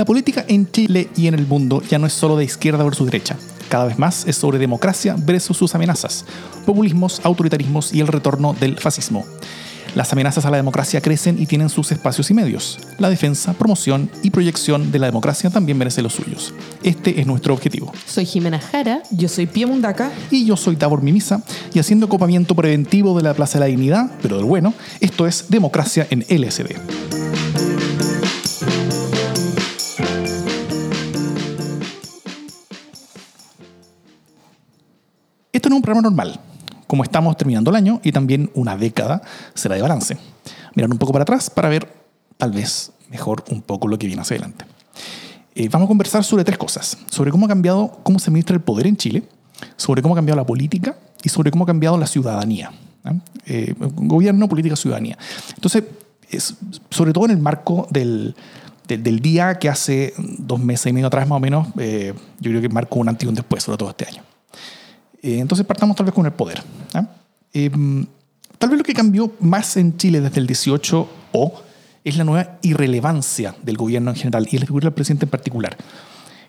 La política en Chile y en el mundo ya no es solo de izquierda versus derecha. Cada vez más es sobre democracia versus sus amenazas, populismos, autoritarismos y el retorno del fascismo. Las amenazas a la democracia crecen y tienen sus espacios y medios. La defensa, promoción y proyección de la democracia también merece los suyos. Este es nuestro objetivo. Soy Jimena Jara. Yo soy Pia Mundaca. Y yo soy Tabor Mimisa. Y haciendo copamiento preventivo de la Plaza de la Dignidad, pero del bueno, esto es Democracia en LSD. Esto no es un programa normal. Como estamos terminando el año y también una década será de balance. Mirar un poco para atrás para ver tal vez mejor un poco lo que viene hacia adelante. Eh, vamos a conversar sobre tres cosas. Sobre cómo ha cambiado, cómo se administra el poder en Chile, sobre cómo ha cambiado la política y sobre cómo ha cambiado la ciudadanía. Eh, gobierno, política, ciudadanía. Entonces, es, sobre todo en el marco del, del, día que hace dos meses y medio atrás más o menos, eh, yo creo que marcó un antes y un después, sobre todo este año. Eh, entonces partamos tal vez con el poder. Em, tal vez lo que cambió más en Chile desde el 18 o es la nueva irrelevancia del gobierno en general y la figura del presidente en particular.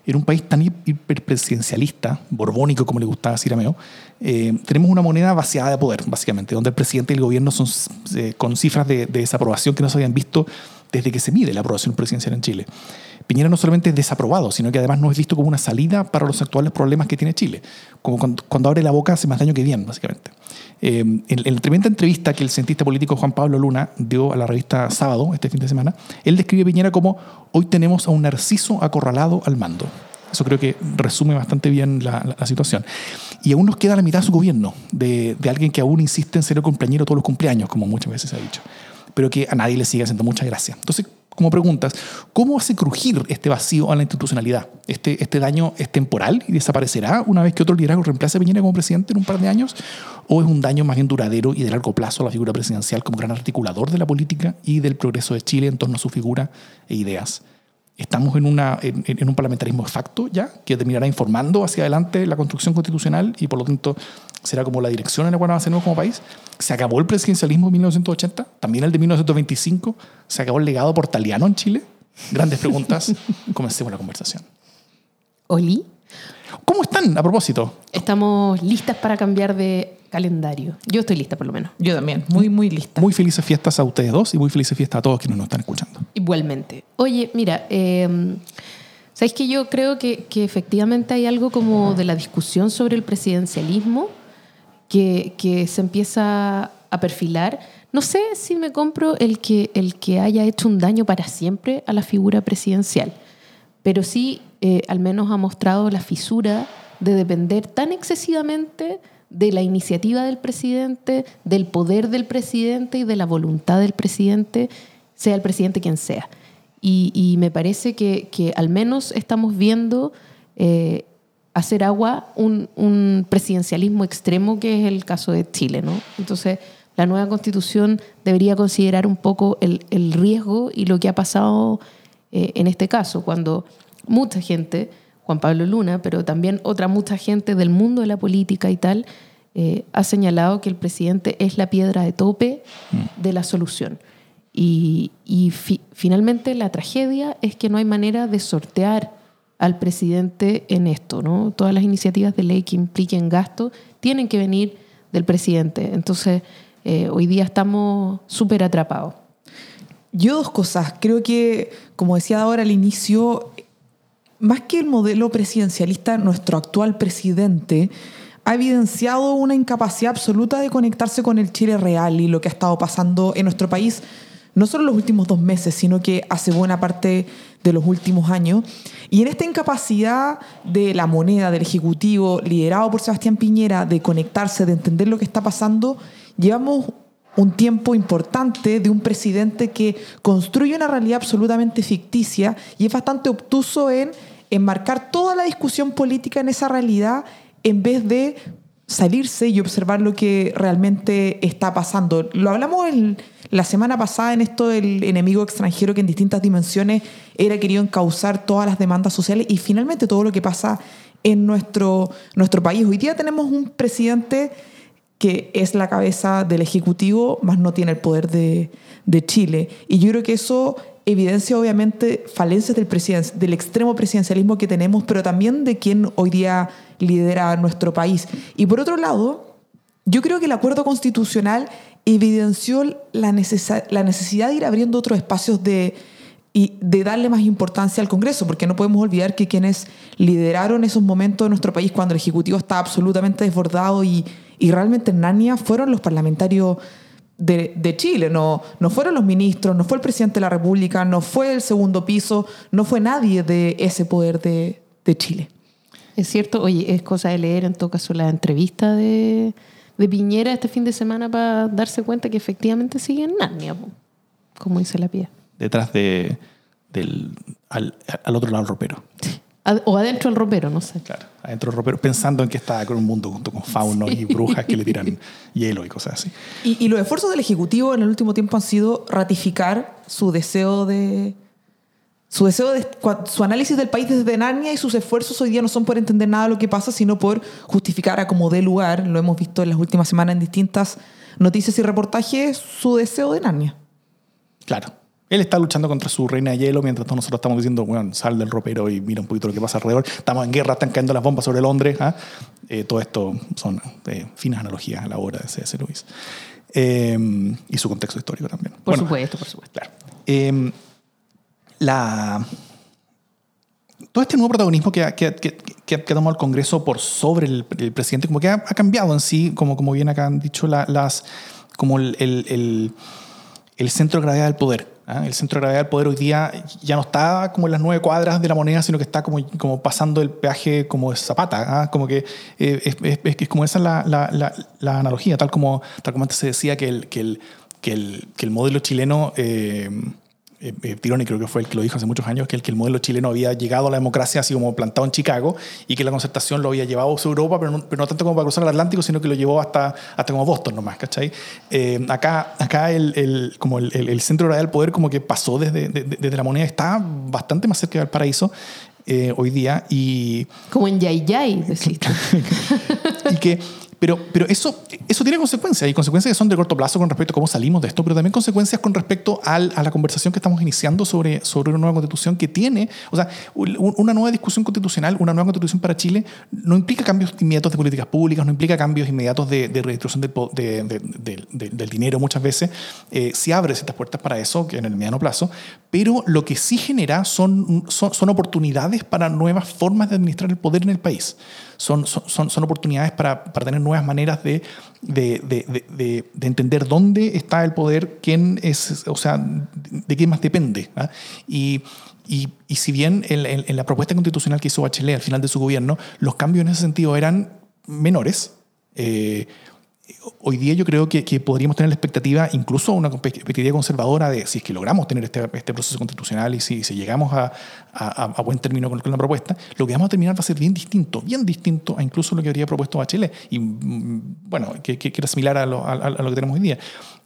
En un país tan hiperpresidencialista, borbónico como le gustaba decir a Meo, eh, tenemos una moneda vaciada de poder, básicamente, donde el presidente y el gobierno son eh, con cifras de, de, desaprobación que no se habían visto desde que se mide la aprobación presidencial en Chile. Piñera no solamente es desaprobado, sino que además no es visto como una salida para los actuales problemas que tiene Chile. Como cuando, abre la boca hace más daño que bien, básicamente. Eh, en, la tremenda entrevista que el cientista político Juan Pablo Luna dio a la revista Sábado, este fin de semana, él describe a Piñera como hoy tenemos a un narciso acorralado al mando. Eso creo que resume bastante bien la, situación. Y aún nos queda la mitad de su gobierno, de, de alguien que aún insiste en ser el cumpleañero todos los cumpleaños, como muchas veces se ha dicho, pero que a nadie le sigue haciendo mucha gracia. Entonces, como preguntas, ¿cómo hace crujir este vacío a la institucionalidad? ¿Este, este daño es temporal y desaparecerá una vez que otro liderazgo reemplace a Piñera como presidente en un par de años? ¿O es un daño más bien duradero y de largo plazo a la figura presidencial como gran articulador de la política y del progreso de Chile en torno a su figura e ideas? Estamos en, una, en, un parlamentarismo de facto ya, que terminará informando hacia adelante la construcción constitucional y por lo tanto será como la dirección en la cual avanzamos como país. Se acabó el presidencialismo en 1980, también el de 1925, se acabó el legado portaliano en Chile. Grandes preguntas. Comencemos la conversación. Oli. ¿Cómo están a propósito? Estamos listas para cambiar de calendario. Yo estoy lista, por lo menos. Yo también, muy, muy lista. Muy felices fiestas a ustedes dos y muy felices fiestas a todos quienes nos están escuchando. Igualmente. Oye, mira, eh, ¿sabéis que yo creo que, que, efectivamente hay algo como de la discusión sobre el presidencialismo que, que se empieza a perfilar? No sé si me compro el que, el que haya hecho un daño para siempre a la figura presidencial, pero sí eh, al menos ha mostrado la fisura de depender tan excesivamente de la iniciativa del presidente, del poder del presidente y de la voluntad del presidente, sea el presidente quien sea. Y, me parece que, que, al menos estamos viendo eh, hacer agua un, presidencialismo extremo que es el caso de Chile. ¿no? Entonces, la nueva constitución debería considerar un poco el, el riesgo y lo que ha pasado eh, en este caso, cuando mucha gente Juan Pablo Luna, pero también otra mucha gente del mundo de la política y tal, eh, ha señalado que el presidente es la piedra de tope de la solución. Y, finalmente la tragedia es que no hay manera de sortear al presidente en esto. ¿no? Todas las iniciativas de ley que impliquen gasto tienen que venir del presidente. Entonces, eh, hoy día estamos súper atrapados. Yo dos cosas. Creo que, como decía ahora al inicio, más que el modelo presidencialista, nuestro actual presidente ha evidenciado una incapacidad absoluta de conectarse con el Chile real y lo que ha estado pasando en nuestro país, no solo los últimos dos meses, sino que hace buena parte de los últimos años. Y en esta incapacidad de la moneda, del Ejecutivo, liderado por Sebastián Piñera, de conectarse, de entender lo que está pasando, llevamos un tiempo importante de un presidente que construye una realidad absolutamente ficticia y es bastante obtuso en enmarcar toda la discusión política en esa realidad en vez de salirse y observar lo que realmente está pasando. Lo hablamos la semana pasada en esto del enemigo extranjero que en distintas dimensiones era querido encauzar todas las demandas sociales y finalmente todo lo que pasa en nuestro, nuestro país. Hoy día tenemos un presidente que es la cabeza del Ejecutivo, más no tiene el poder de, de Chile. Y yo creo que eso evidencia obviamente falencias del, del extremo presidencialismo que tenemos, pero también de quien hoy día lidera nuestro país. Y por otro lado, yo creo que el acuerdo constitucional evidenció la, necesa- la necesidad de ir abriendo otros espacios de, y de darle más importancia al Congreso, porque no podemos olvidar que quienes lideraron esos momentos de nuestro país cuando el Ejecutivo estaba absolutamente desbordado y, y realmente en Narnia fueron los parlamentarios de, de Chile, no, no fueron los ministros, no fue el presidente de la República, no fue el segundo piso, no fue nadie de ese poder de, de Chile. Es cierto, oye, es cosa de leer en todo caso la entrevista de, de Piñera este fin de semana para darse cuenta que efectivamente sigue en Narnia, como dice la pía. Detrás de, del, al, al otro lado del ropero. Ad- O adentro del ropero, no sé. Claro, adentro del ropero, pensando en que está con un mundo junto con faunos y brujas que le tiran hielo y cosas así. Y, y los esfuerzos del Ejecutivo en el último tiempo han sido ratificar su deseo de. Su deseo de. Su análisis del país desde Narnia y sus esfuerzos hoy día no son por entender nada de lo que pasa, sino por justificar a como dé lugar, lo hemos visto en las últimas semanas en distintas noticias y reportajes, su deseo de Narnia. Claro. Él está luchando contra su reina de hielo mientras todos nosotros estamos diciendo, bueno, sal del ropero y mira un poquito lo que pasa alrededor. Estamos en guerra, están cayendo las bombas sobre Londres. ¿ah? Eh, todo esto son eh, finas analogías a la obra de C.S. Lewis. Eh, y su contexto histórico también. Por Bueno, supuesto, por supuesto. Claro. Eh, todo este nuevo protagonismo que que, que- que ha- tomado el Congreso por sobre el, presidente, como que ha, cambiado en sí, como, como bien acá han dicho, la- las, como el, el- el- centro de gravedad del poder. ¿ah? El centro de gravedad del poder hoy día ya no está como en las nueve cuadras de la moneda, sino que está como, como pasando el peaje como zapata. ¿ah? Como que eh, es, es- es como esa es la, la- la- la analogía, tal como, tal como antes se decía que el, que el, que el, que el modelo chileno... eh, eh, Tironi creo que fue el que lo dijo hace muchos años, que el, que el modelo chileno había llegado a la democracia así como plantado en Chicago y que la concertación lo había llevado a Europa, pero no, pero no tanto como para cruzar el Atlántico, sino que lo llevó hasta, hasta como Boston nomás, ¿cachai? Eh, acá acá el, el- como el, el- el centro de del poder como que pasó desde, de- de- desde la moneda, está bastante más cerca del paraíso eh, hoy día y, Como en Yay Yay, decís y que pero, pero eso, eso tiene consecuencias, y consecuencias que son de corto plazo con respecto a cómo salimos de esto, pero también consecuencias con respecto al- a la conversación que estamos iniciando sobre, sobre una nueva constitución que tiene, o sea, un- una nueva discusión constitucional, una nueva constitución para Chile, no implica cambios inmediatos de políticas públicas, no implica cambios inmediatos de, de redistribución del, de- de- de- de- del dinero muchas veces, eh, sí abre ciertas puertas para eso, que en el mediano plazo, pero lo que sí genera son, son, son oportunidades para nuevas formas de administrar el poder en el país. Son, son, son oportunidades para, para tener nuevas maneras de, de, de, de- de- de entender dónde está el poder, quién es, o sea, de quién más depende. ¿ah? Y, y, y si bien en, en- en la propuesta constitucional que hizo Bachelet al final de su gobierno, los cambios en ese sentido eran menores, eh, hoy día yo creo que, que podríamos tener la expectativa, incluso una expectativa conservadora de si es que logramos tener este, este proceso constitucional y si, si llegamos a, a- a buen término con, la propuesta, lo que vamos a terminar va a ser bien distinto, bien distinto a incluso lo que habría propuesto Bachelet. Y mm, bueno, que, que- que era similar a lo, a- a lo que tenemos hoy día.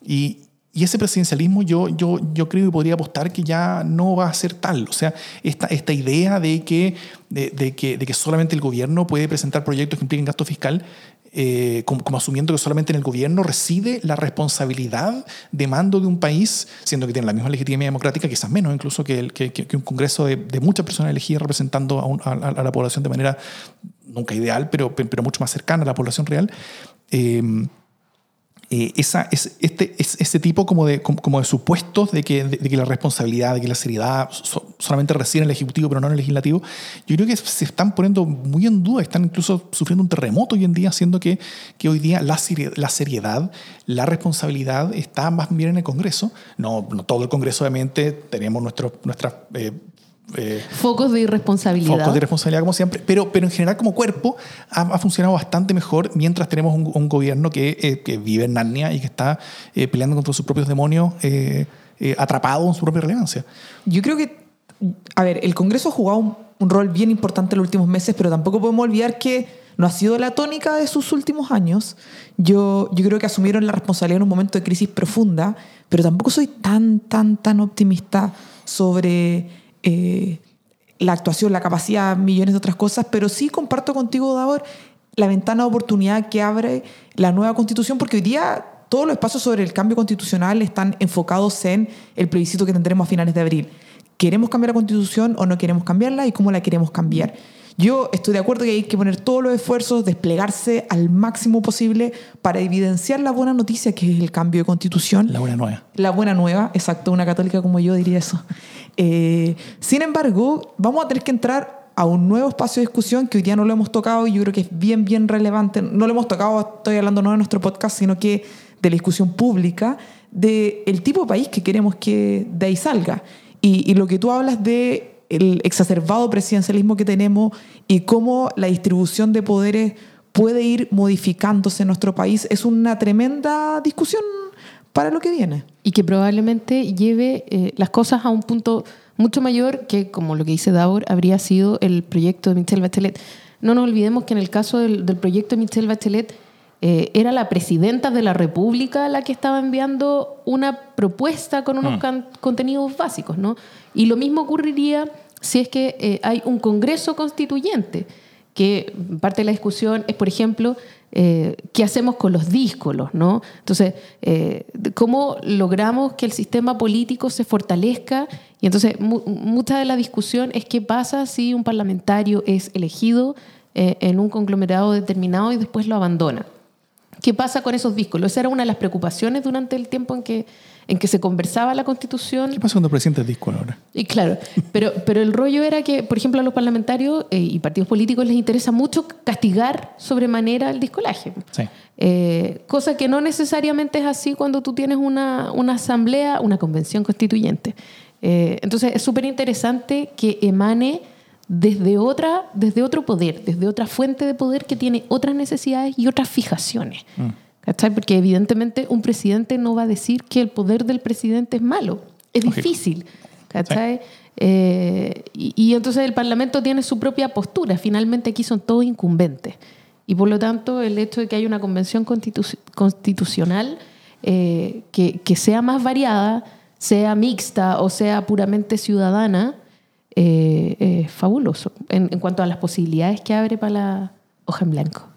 Y, y ese presidencialismo yo, yo, yo creo que podría apostar que ya no va a ser tal. O sea, esta, esta idea de que, de, de que, de que solamente el gobierno puede presentar proyectos que impliquen gasto fiscal, eh, como, como asumiendo que solamente en el gobierno reside la responsabilidad de mando de un país, siendo que tiene la misma legitimidad democrática, quizás menos incluso que, el- que, que- un Congreso de, de muchas personas elegidas representando a, un- a- a la población de manera nunca ideal, pero, pero mucho más cercana a la población real. Eh, eh, esa, es, este, es, ese tipo como de, como, de supuestos de que, de, de que la responsabilidad, de que la seriedad so- solamente reside en el Ejecutivo pero no en el Legislativo, yo creo que se están poniendo muy en duda, están incluso sufriendo un terremoto hoy en día, haciendo que, que hoy día la, la seriedad, la responsabilidad está más bien en el Congreso. No, no todo el Congreso, obviamente, tenemos nuestros nuestras... eh, eh, Focos de irresponsabilidad. focos de responsabilidad como siempre, pero, pero en general como cuerpo ha, ha funcionado bastante mejor mientras tenemos un, un gobierno que, eh, que vive en Narnia y que está eh, peleando contra sus propios demonios, eh, eh, atrapado en su propia relevancia. Yo creo que, a ver, el Congreso ha jugado un, un rol bien importante en los últimos meses, pero tampoco podemos olvidar que no ha sido la tónica de sus últimos años. Yo, yo creo que asumieron la responsabilidad en un momento de crisis profunda, pero tampoco soy tan, tan, tan optimista sobre eh, la actuación, la capacidad, millones de otras cosas, pero sí comparto contigo, Davor, la ventana de oportunidad que abre la nueva constitución, porque hoy día todos los espacios sobre el cambio constitucional están enfocados en el plebiscito que tendremos a finales de abril. ¿Queremos cambiar la constitución o no queremos cambiarla y cómo la queremos cambiar? Yo estoy de acuerdo que hay que poner todos los esfuerzos, desplegarse al máximo posible para evidenciar la buena noticia que es el cambio de constitución. La buena nueva. La buena nueva, exacto, una católica como yo diría eso. Eh, sin embargo, vamos a tener que entrar a un nuevo espacio de discusión que hoy día no lo hemos tocado y yo creo que es bien, bien relevante. No lo hemos tocado, estoy hablando no de nuestro podcast, sino que de la discusión pública, del el tipo de país que queremos que de ahí salga. Y, y lo que tú hablas de el exacerbado presidencialismo que tenemos y cómo la distribución de poderes puede ir modificándose en nuestro país es una tremenda discusión para lo que viene. Y que probablemente lleve eh, las cosas a un punto mucho mayor que, como lo que dice Davor, habría sido el proyecto de Michelle Bachelet. No nos olvidemos que en el caso del, del proyecto de Michelle Bachelet eh, era la presidenta de la República la que estaba enviando una propuesta con unos Mm. contenidos básicos, ¿no? Y lo mismo ocurriría si es que eh, hay un Congreso constituyente, que parte de la discusión es, por ejemplo, eh, qué hacemos con los díscolos, ¿no? Entonces, eh, cómo logramos que el sistema político se fortalezca y entonces mu- mucha de la discusión es qué pasa si un parlamentario es elegido eh, en un conglomerado determinado y después lo abandona. ¿Qué pasa con esos díscolos? Esa era una de las preocupaciones durante el tiempo en que, en que se conversaba la constitución. ¿Qué pasa cuando es disco ahora? Y claro, pero, pero el rollo era que, por ejemplo, a los parlamentarios eh, y partidos políticos les interesa mucho castigar sobremanera el discolaje. Sí. Eh, cosa que no necesariamente es así cuando tú tienes una, una asamblea, una convención constituyente. Eh, entonces es súper interesante que emane desde, otra, desde otro poder, desde otra fuente de poder que tiene otras necesidades y otras fijaciones. ¿Cachai? Porque evidentemente un presidente no va a decir que el poder del presidente es malo. Es Lógico. difícil. ¿Cachai? Eh, y, y entonces el Parlamento tiene su propia postura. Finalmente aquí son todos incumbentes. Y por lo tanto, el hecho de que haya una convención constitu- constitucional eh, que, que sea más variada, sea mixta o sea puramente ciudadana, eh, es fabuloso en, en cuanto a las posibilidades que abre para la hoja en blanco.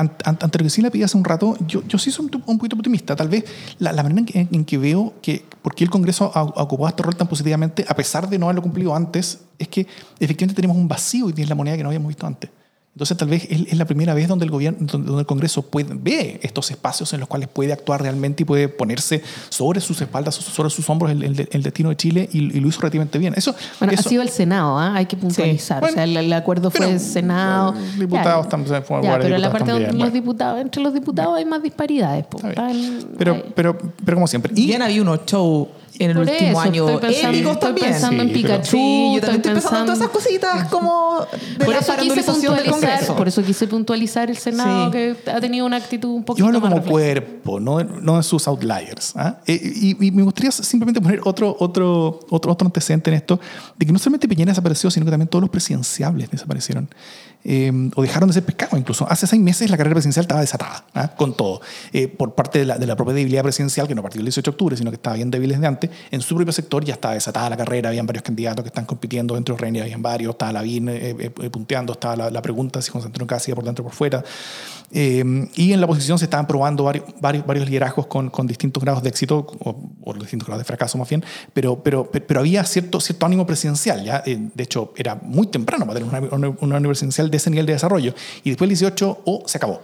An- an- ante lo que sí le pedí hace un rato, yo, sí soy un, un poquito optimista. Tal vez la, la manera en que, en que veo que por qué el Congreso ha, ha ocupado este rol tan positivamente, a pesar de no haberlo cumplido antes, es que efectivamente tenemos un vacío y es la moneda que no habíamos visto antes. Entonces tal vez es, la primera vez donde el gobierno, donde, el Congreso puede, ve estos espacios en los cuales puede actuar realmente y puede ponerse sobre sus espaldas, sobre sus hombros el, el- el destino de Chile y, y lo hizo relativamente bien. Eso, Bueno, eso- ha sido el Senado, ¿ah? hay que puntualizar. Bueno, o sea, el, el acuerdo fue el Senado. los diputados también, fue Ya, pero en la parte donde también, los bueno. diputados, entre los diputados hay más disparidades. po. Están- Pero, hay- pero, pero como siempre. Y, Bien había unos shows en el Por último eso, año estoy pensando, estoy también. pensando en Sí, pero- Pikachu. Sí, yo también estoy pensando en todas esas pensando- cositas como de por la eso, quise del Congreso. por eso quise puntualizar el Senado, Sí. que ha tenido una actitud un yo poquito hablo más como reflexiva. cuerpo, no, no de sus outliers. ¿ah? Eh, Y, y me gustaría simplemente poner otro, otro, otro, otro antecedente en esto, de que no solamente Piñera desapareció, sino que también todos los presidenciables desaparecieron. Eh, o dejaron de ser pescados incluso. Hace seis meses la carrera presidencial estaba desatada, ¿ah? con todo. Eh, por parte de la, de la propia debilidad presidencial, que no partió el 18 de octubre, sino que estaba bien débil desde antes, en su propio sector ya estaba desatada la carrera, habían varios candidatos que están compitiendo dentro de Reina, habían varios, estaba Lavín eh, eh, eh, punteando, estaba la, la pregunta si Antonio Casi por dentro o por fuera. Eh, y en la oposición se estaban probando varios, varios, varios liderazgos con, con distintos grados de éxito, o, o distintos grados de fracaso más bien, pero, pero, pero, había cierto, cierto ánimo presidencial. ¿ya? Eh, de hecho, era muy temprano para tener una, una, una presidencial de ese nivel de desarrollo. Y después el 18, o se acabó.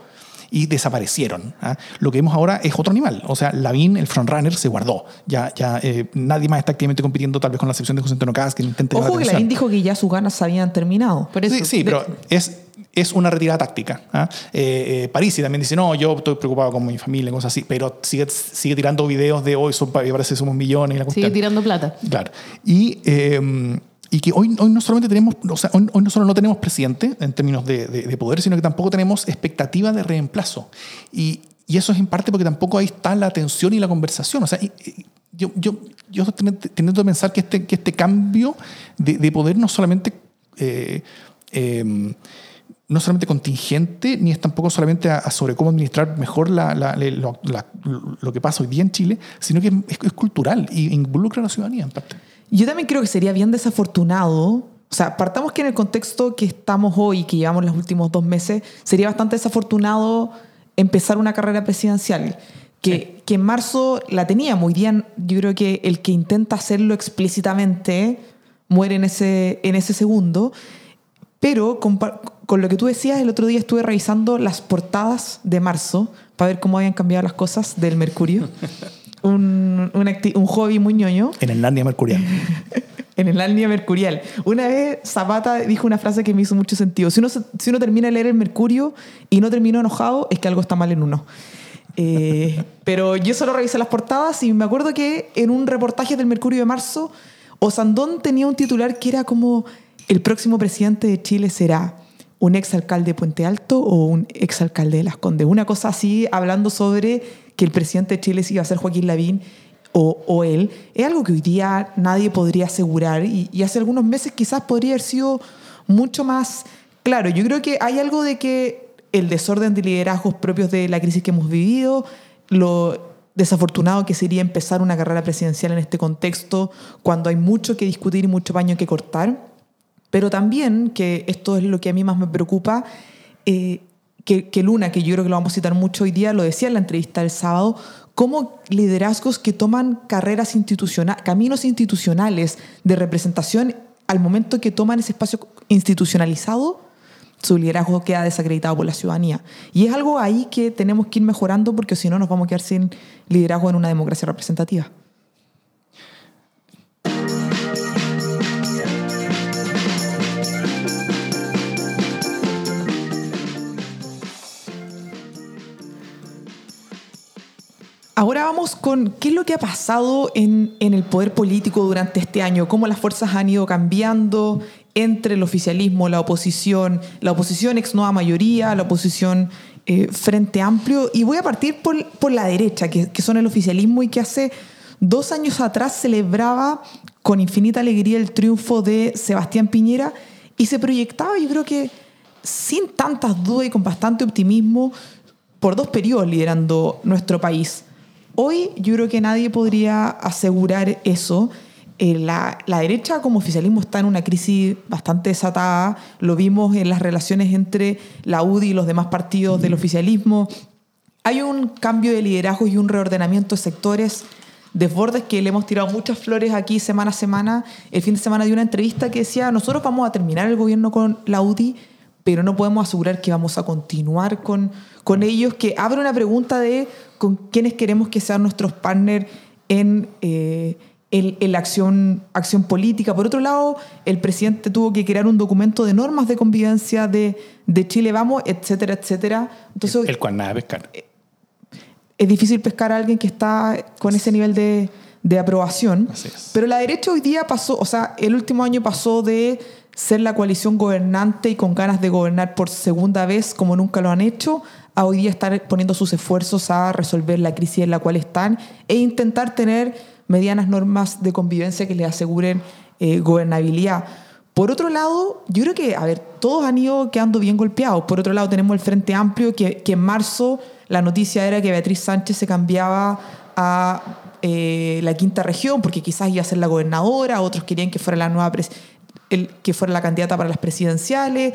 Y desaparecieron. ¿ah? Lo que vemos ahora es otro animal. O sea, Lavín, el frontrunner, se guardó. Ya, ya eh, nadie más está activamente compitiendo, tal vez con la excepción de José Antonio que intenta Ojo que. Lavín dijo que ya sus ganas se habían terminado. Por eso, Sí, sí, pero es, es una retirada táctica. ¿ah? Eh, eh, Parisi también dice, no, yo estoy preocupado con mi familia, cosas así, pero sigue, sigue tirando videos de hoy, son, parece que somos millones. Y la sigue tirando plata. Claro. Y, eh, y que hoy, hoy no solamente tenemos, o sea, hoy, hoy no solo no tenemos presidente en términos de, de- de poder, sino que tampoco tenemos expectativa de reemplazo. Y, y eso es en parte porque tampoco ahí está la atención y la conversación. O sea, y- yo, yo, yo estoy teniendo- que pensar que este, que este cambio de, de poder no solamente... eh, eh, no solamente contingente, ni es tampoco solamente a, sobre cómo administrar mejor la- lo, que pasa hoy día en Chile, sino que es cultural y involucra a la ciudadanía en parte. Yo también creo que sería bien desafortunado. O sea, partamos que en el contexto que estamos hoy, que llevamos los últimos dos meses, sería bastante desafortunado empezar una carrera presidencial. Que, que en marzo la tenía muy bien. Yo creo que el que intenta hacerlo explícitamente muere en ese, en ese segundo. Pero con, con lo que tú decías, el otro día estuve revisando las portadas de marzo para ver cómo habían cambiado las cosas del Mercurio. un, un, acti- un hobby muy ñoño En el Narnia Mercurial. en el línea mercurial. Una vez Zapata dijo una frase que me hizo mucho sentido. Si uno, si uno termina de leer el Mercurio y no terminó enojado, es que algo está mal en uno. Eh, pero yo solo revisé las portadas y me acuerdo que en un reportaje del Mercurio de marzo, Osandón tenía un titular que era como el próximo presidente de Chile será un exalcalde de Puente Alto o un exalcalde de Las Condes. Una cosa así, hablando sobre que el presidente de Chile iba a ser Joaquín Lavín o, él, es algo que hoy día nadie podría asegurar y, y hace algunos meses quizás podría haber sido mucho más claro. Yo creo que hay algo de que el desorden de liderazgos propios de la crisis que hemos vivido, lo desafortunado que sería empezar una carrera presidencial en este contexto cuando hay mucho que discutir y mucho paño que cortar, pero también, que esto es lo que a mí más me preocupa, eh, que, Luna, que yo creo que lo vamos a citar mucho hoy día, lo decía en la entrevista del sábado, cómo liderazgos que toman carreras institucionales, caminos institucionales de representación, al momento que toman ese espacio institucionalizado, su liderazgo queda desacreditado por la ciudadanía. Y es algo ahí que tenemos que ir mejorando porque si no nos vamos a quedar sin liderazgo en una democracia representativa. Ahora vamos con qué es lo que ha pasado en, en el poder político durante este año, cómo las fuerzas han ido cambiando entre el oficialismo, la oposición, la oposición ex nueva mayoría, la oposición eh, frente amplio. Y voy a partir por, por la derecha, que, que son el oficialismo y que hace dos años atrás celebraba con infinita alegría el triunfo de Sebastián Piñera y se proyectaba, yo creo que sin tantas dudas y con bastante optimismo, por dos periodos liderando nuestro país. Hoy yo creo que nadie podría asegurar eso. Eh, la, la derecha como oficialismo está en una crisis bastante desatada. Lo vimos en las relaciones entre la UDI y los demás partidos del oficialismo. Hay un cambio de liderazgo y un reordenamiento de sectores desbordes que le hemos tirado muchas flores aquí semana a semana. El fin de semana de una entrevista que decía, nosotros vamos a terminar el gobierno con la UDI, pero no podemos asegurar que vamos a continuar con, con ellos, que abre una pregunta de con quiénes queremos que sean nuestros partners en, eh, en, en la acción, acción política. Por otro lado, el presidente tuvo que crear un documento de normas de convivencia de, de Chile Vamos, etcétera, etcétera. Entonces, el cual nada pescar. es difícil pescar a alguien que está con ese nivel de, de aprobación. Pero la derecha hoy día pasó, o sea, el último año pasó de ser la coalición gobernante y con ganas de gobernar por segunda vez como nunca lo han hecho, a hoy día estar poniendo sus esfuerzos a resolver la crisis en la cual están e intentar tener medianas normas de convivencia que les aseguren eh, gobernabilidad. Por otro lado, yo creo que, a ver, todos han ido quedando bien golpeados. Por otro lado, tenemos el Frente Amplio, que, que en marzo la noticia era que Beatriz Sánchez se cambiaba a eh, la quinta región, porque quizás iba a ser la gobernadora, otros querían que fuera la nueva pres- el, que fuera la candidata para las presidenciales,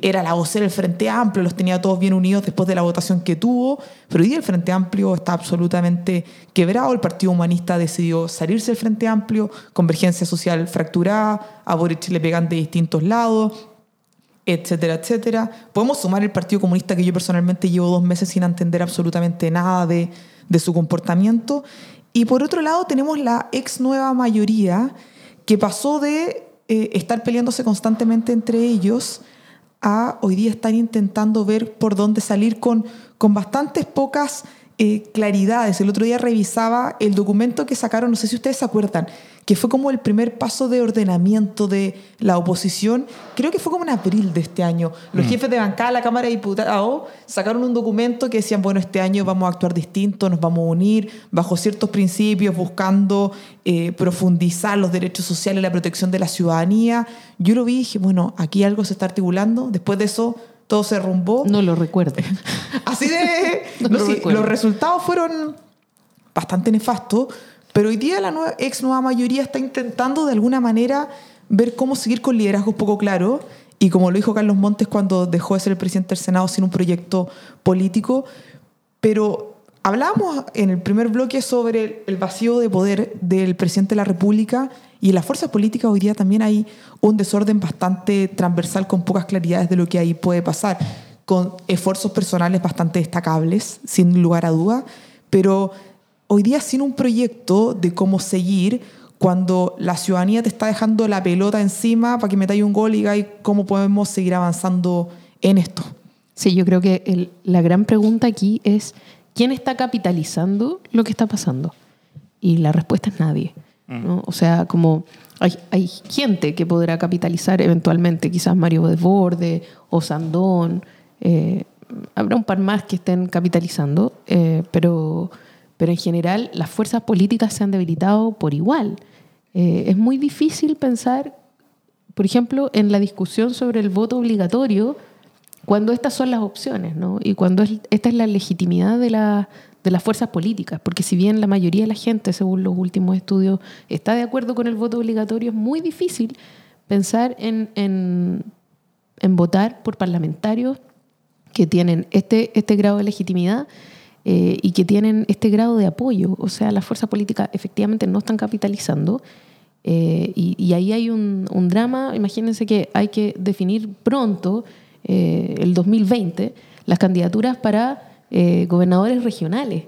era la vocera del Frente Amplio, los tenía todos bien unidos después de la votación que tuvo, pero hoy día el Frente Amplio está absolutamente quebrado, el Partido Humanista decidió salirse del Frente Amplio, convergencia social fracturada, a Boric le pegan de distintos lados, etcétera, etcétera. Podemos sumar el Partido Comunista que yo personalmente llevo dos meses sin entender absolutamente nada de, de su comportamiento. Y por otro lado tenemos la ex nueva mayoría que pasó de eh, estar peleándose constantemente entre ellos a hoy día estar intentando ver por dónde salir con, con bastantes pocas eh, claridades. El otro día revisaba el documento que sacaron, no sé si ustedes se acuerdan, que fue como el primer paso de ordenamiento de la oposición. Creo que fue como en abril de este año. Los jefes de bancada la Cámara de Diputados sacaron un documento que decían, bueno, este año vamos a actuar distinto, nos vamos a unir bajo ciertos principios, buscando eh, profundizar los derechos sociales y la protección de la ciudadanía. Yo lo vi y dije, bueno, aquí algo se está articulando. Después de eso, todo se derrumbó. No lo recuerdo. Así de... No no, lo sí, recuerdo. los resultados fueron bastante nefastos, pero hoy día la nueva, ex nueva mayoría está intentando de alguna manera ver cómo seguir con liderazgos poco claros y como lo dijo Carlos Montes cuando dejó de ser el presidente del Senado sin un proyecto político, pero hablábamos en el primer bloque sobre el vacío de poder del presidente de la República y en las fuerzas políticas hoy día también hay un desorden bastante transversal con pocas claridades de lo que ahí puede pasar, con esfuerzos personales bastante destacables, sin lugar a duda, pero hoy día sin un proyecto de cómo seguir cuando la ciudadanía te está dejando la pelota encima para que metáis un gol y digáis cómo podemos seguir avanzando en esto. Sí, yo creo que la gran pregunta aquí es, ¿quién está capitalizando lo que está pasando? Y la respuesta es nadie. ¿No? O sea, como hay, hay gente que podrá capitalizar eventualmente, quizás Mario Desborde o Sandón, eh, habrá un par más que estén capitalizando, eh, pero, pero en general las fuerzas políticas se han debilitado por igual. Eh, es muy difícil pensar, por ejemplo, en la discusión sobre el voto obligatorio, cuando estas son las opciones, ¿no? Y cuando es- esta es la legitimidad de, la- de las fuerzas políticas, porque si bien la mayoría de la gente, según los últimos estudios, está de acuerdo con el voto obligatorio, es muy difícil pensar en, en- votar por parlamentarios que tienen este, este grado de legitimidad eh, y que tienen este grado de apoyo. O sea, las fuerzas políticas efectivamente no están capitalizando. eh, y, ahí hay un, un drama. Imagínense que hay que definir pronto, eh, el 2020, las candidaturas para eh, gobernadores regionales.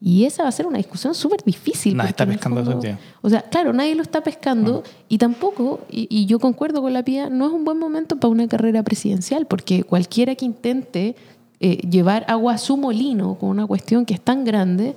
Y esa va a ser una discusión súper difícil. Nadie está pescando eso, fondo- o sea, claro, nadie lo está pescando y tampoco, y, y yo concuerdo con la Pía, no es un buen momento para una carrera presidencial, porque cualquiera que intente eh, llevar agua a su molino con una cuestión que es tan grande,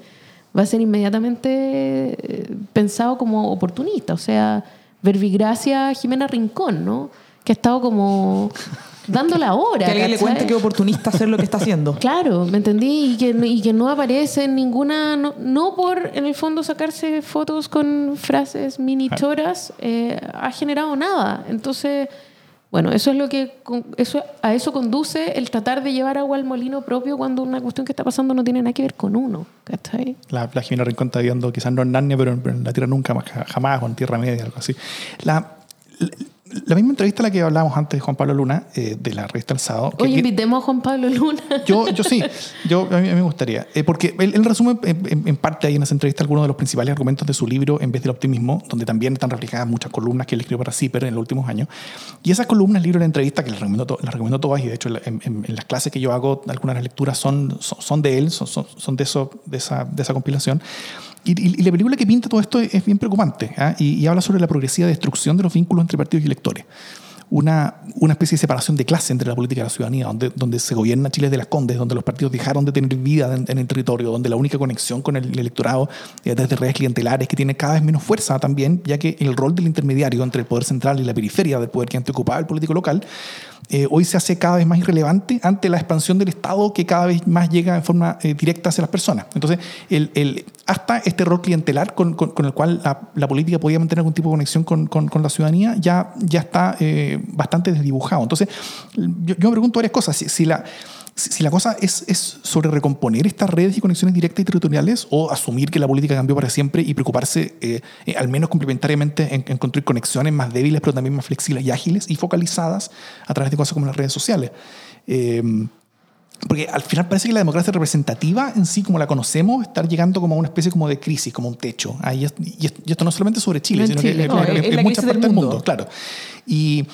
va a ser inmediatamente eh, pensado como oportunista. O sea, Verbigracia Jimena Rincón, ¿no? Que ha estado como dando la hora. Que alguien le ¿cachai? cuente que es oportunista hacer lo que está haciendo. Claro, ¿me entendí? Y que, y que no aparece en ninguna, no, no por en el fondo sacarse fotos con frases mini choras, eh, ha generado nada. Entonces, bueno, eso es lo que, con- eso, a eso conduce el tratar de llevar agua al molino propio cuando una cuestión que está pasando no tiene nada que ver con uno. ¿Cachai? La, la Jimena Rincón está viendo, quizás no en Narnia, pero en, pero en la Tierra nunca, más, jamás, o en Tierra Media, algo así. La, la, la misma entrevista a la que hablábamos antes de Juan Pablo Luna, eh, de la revista Alzado. que- invitemos a Juan Pablo Luna. yo, yo sí, yo, a, mí, me gustaría. Eh, porque él, él resume en, en- en parte ahí en esa entrevista algunos de los principales argumentos de su libro En vez del optimismo, donde también están reflejadas muchas columnas que él escribió para CIPER en los últimos años. Y esas columnas, libro de la entrevista, que les recomiendo, les recomiendo todas, y de hecho en, en- en las clases que yo hago, algunas de las lecturas son, son, son de él, son, son de, eso, de, esa, de esa compilación. Y, la película que pinta todo esto es, bien preocupante ¿ah? y, habla sobre la progresiva destrucción de los vínculos entre partidos y electores una, una especie de separación de clase entre la política y la ciudadanía, donde, donde se gobierna Chile de las Condes, donde los partidos dejaron de tener vida en, en el territorio, donde la única conexión con el, electorado es desde redes clientelares que tiene cada vez menos fuerza también, ya que el rol del intermediario entre el poder central y la periferia del poder que antes ocupaba el político local, eh, hoy se hace cada vez más irrelevante ante la expansión del Estado que cada vez más llega en forma eh, directa hacia las personas. Entonces, hasta este rol clientelar con, el cual la, política podía mantener algún tipo de conexión con, la ciudadanía ya, ya está eh, bastante desdibujado. Entonces, yo, me pregunto varias cosas. Si la, si, la cosa es, es sobre recomponer estas redes y conexiones directas y territoriales o asumir que la política cambió para siempre y preocuparse, eh, eh, al menos complementariamente, en, en construir conexiones más débiles, pero también más flexibles y ágiles y focalizadas a través de cosas como las redes sociales. Eh, porque al final parece que la democracia representativa en sí, como la conocemos, está llegando como a una especie como de crisis, como un techo. Ah, y, es- y es- y esto no solamente sobre Chile, No en sino Chile, que no, en- es- en, es la muchas partes del mundo. mundo. claro. Y,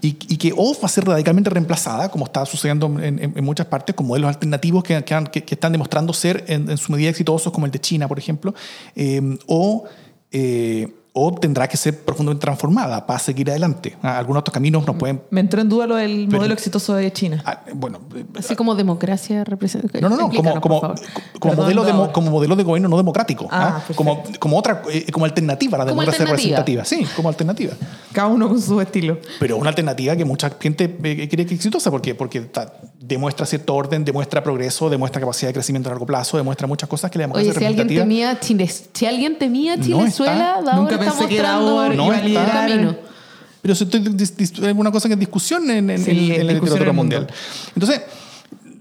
y, y que o va a ser radicalmente reemplazada, como está sucediendo en, en- en muchas partes, con modelos alternativos que, que han- que- que están demostrando ser en, en su medida exitosos, como el de China, por ejemplo, eh, o... eh, o tendrá que ser profundamente transformada para seguir adelante. Ah, Algunos otros caminos no pueden... Me entró en duda lo del Pero- modelo exitoso de China. ah, bueno, eh, Así como democracia representa. No, no, no, como, como, por como Perdón, modelo de, mo- no. como modelo de gobierno no democrático. Ah, ¿ah? como, como otra eh, como alternativa a la democracia alternativa. representativa. Sí, como alternativa. Cada uno con su estilo. Pero una alternativa que mucha gente eh, cree que es exitosa porque, porque ta- demuestra cierto orden, demuestra progreso, demuestra capacidad de crecimiento a largo plazo, demuestra muchas cosas que la democracia Oye, si alguien representativa temía Chile, si alguien temía No Chilezuela, está. Davor Nunca está pensé que mostrando Davor iba a un liderar. camino. Pero si estoy alguna cosa que es discusión en, en- Sí, en- la literatura mundial. Entonces,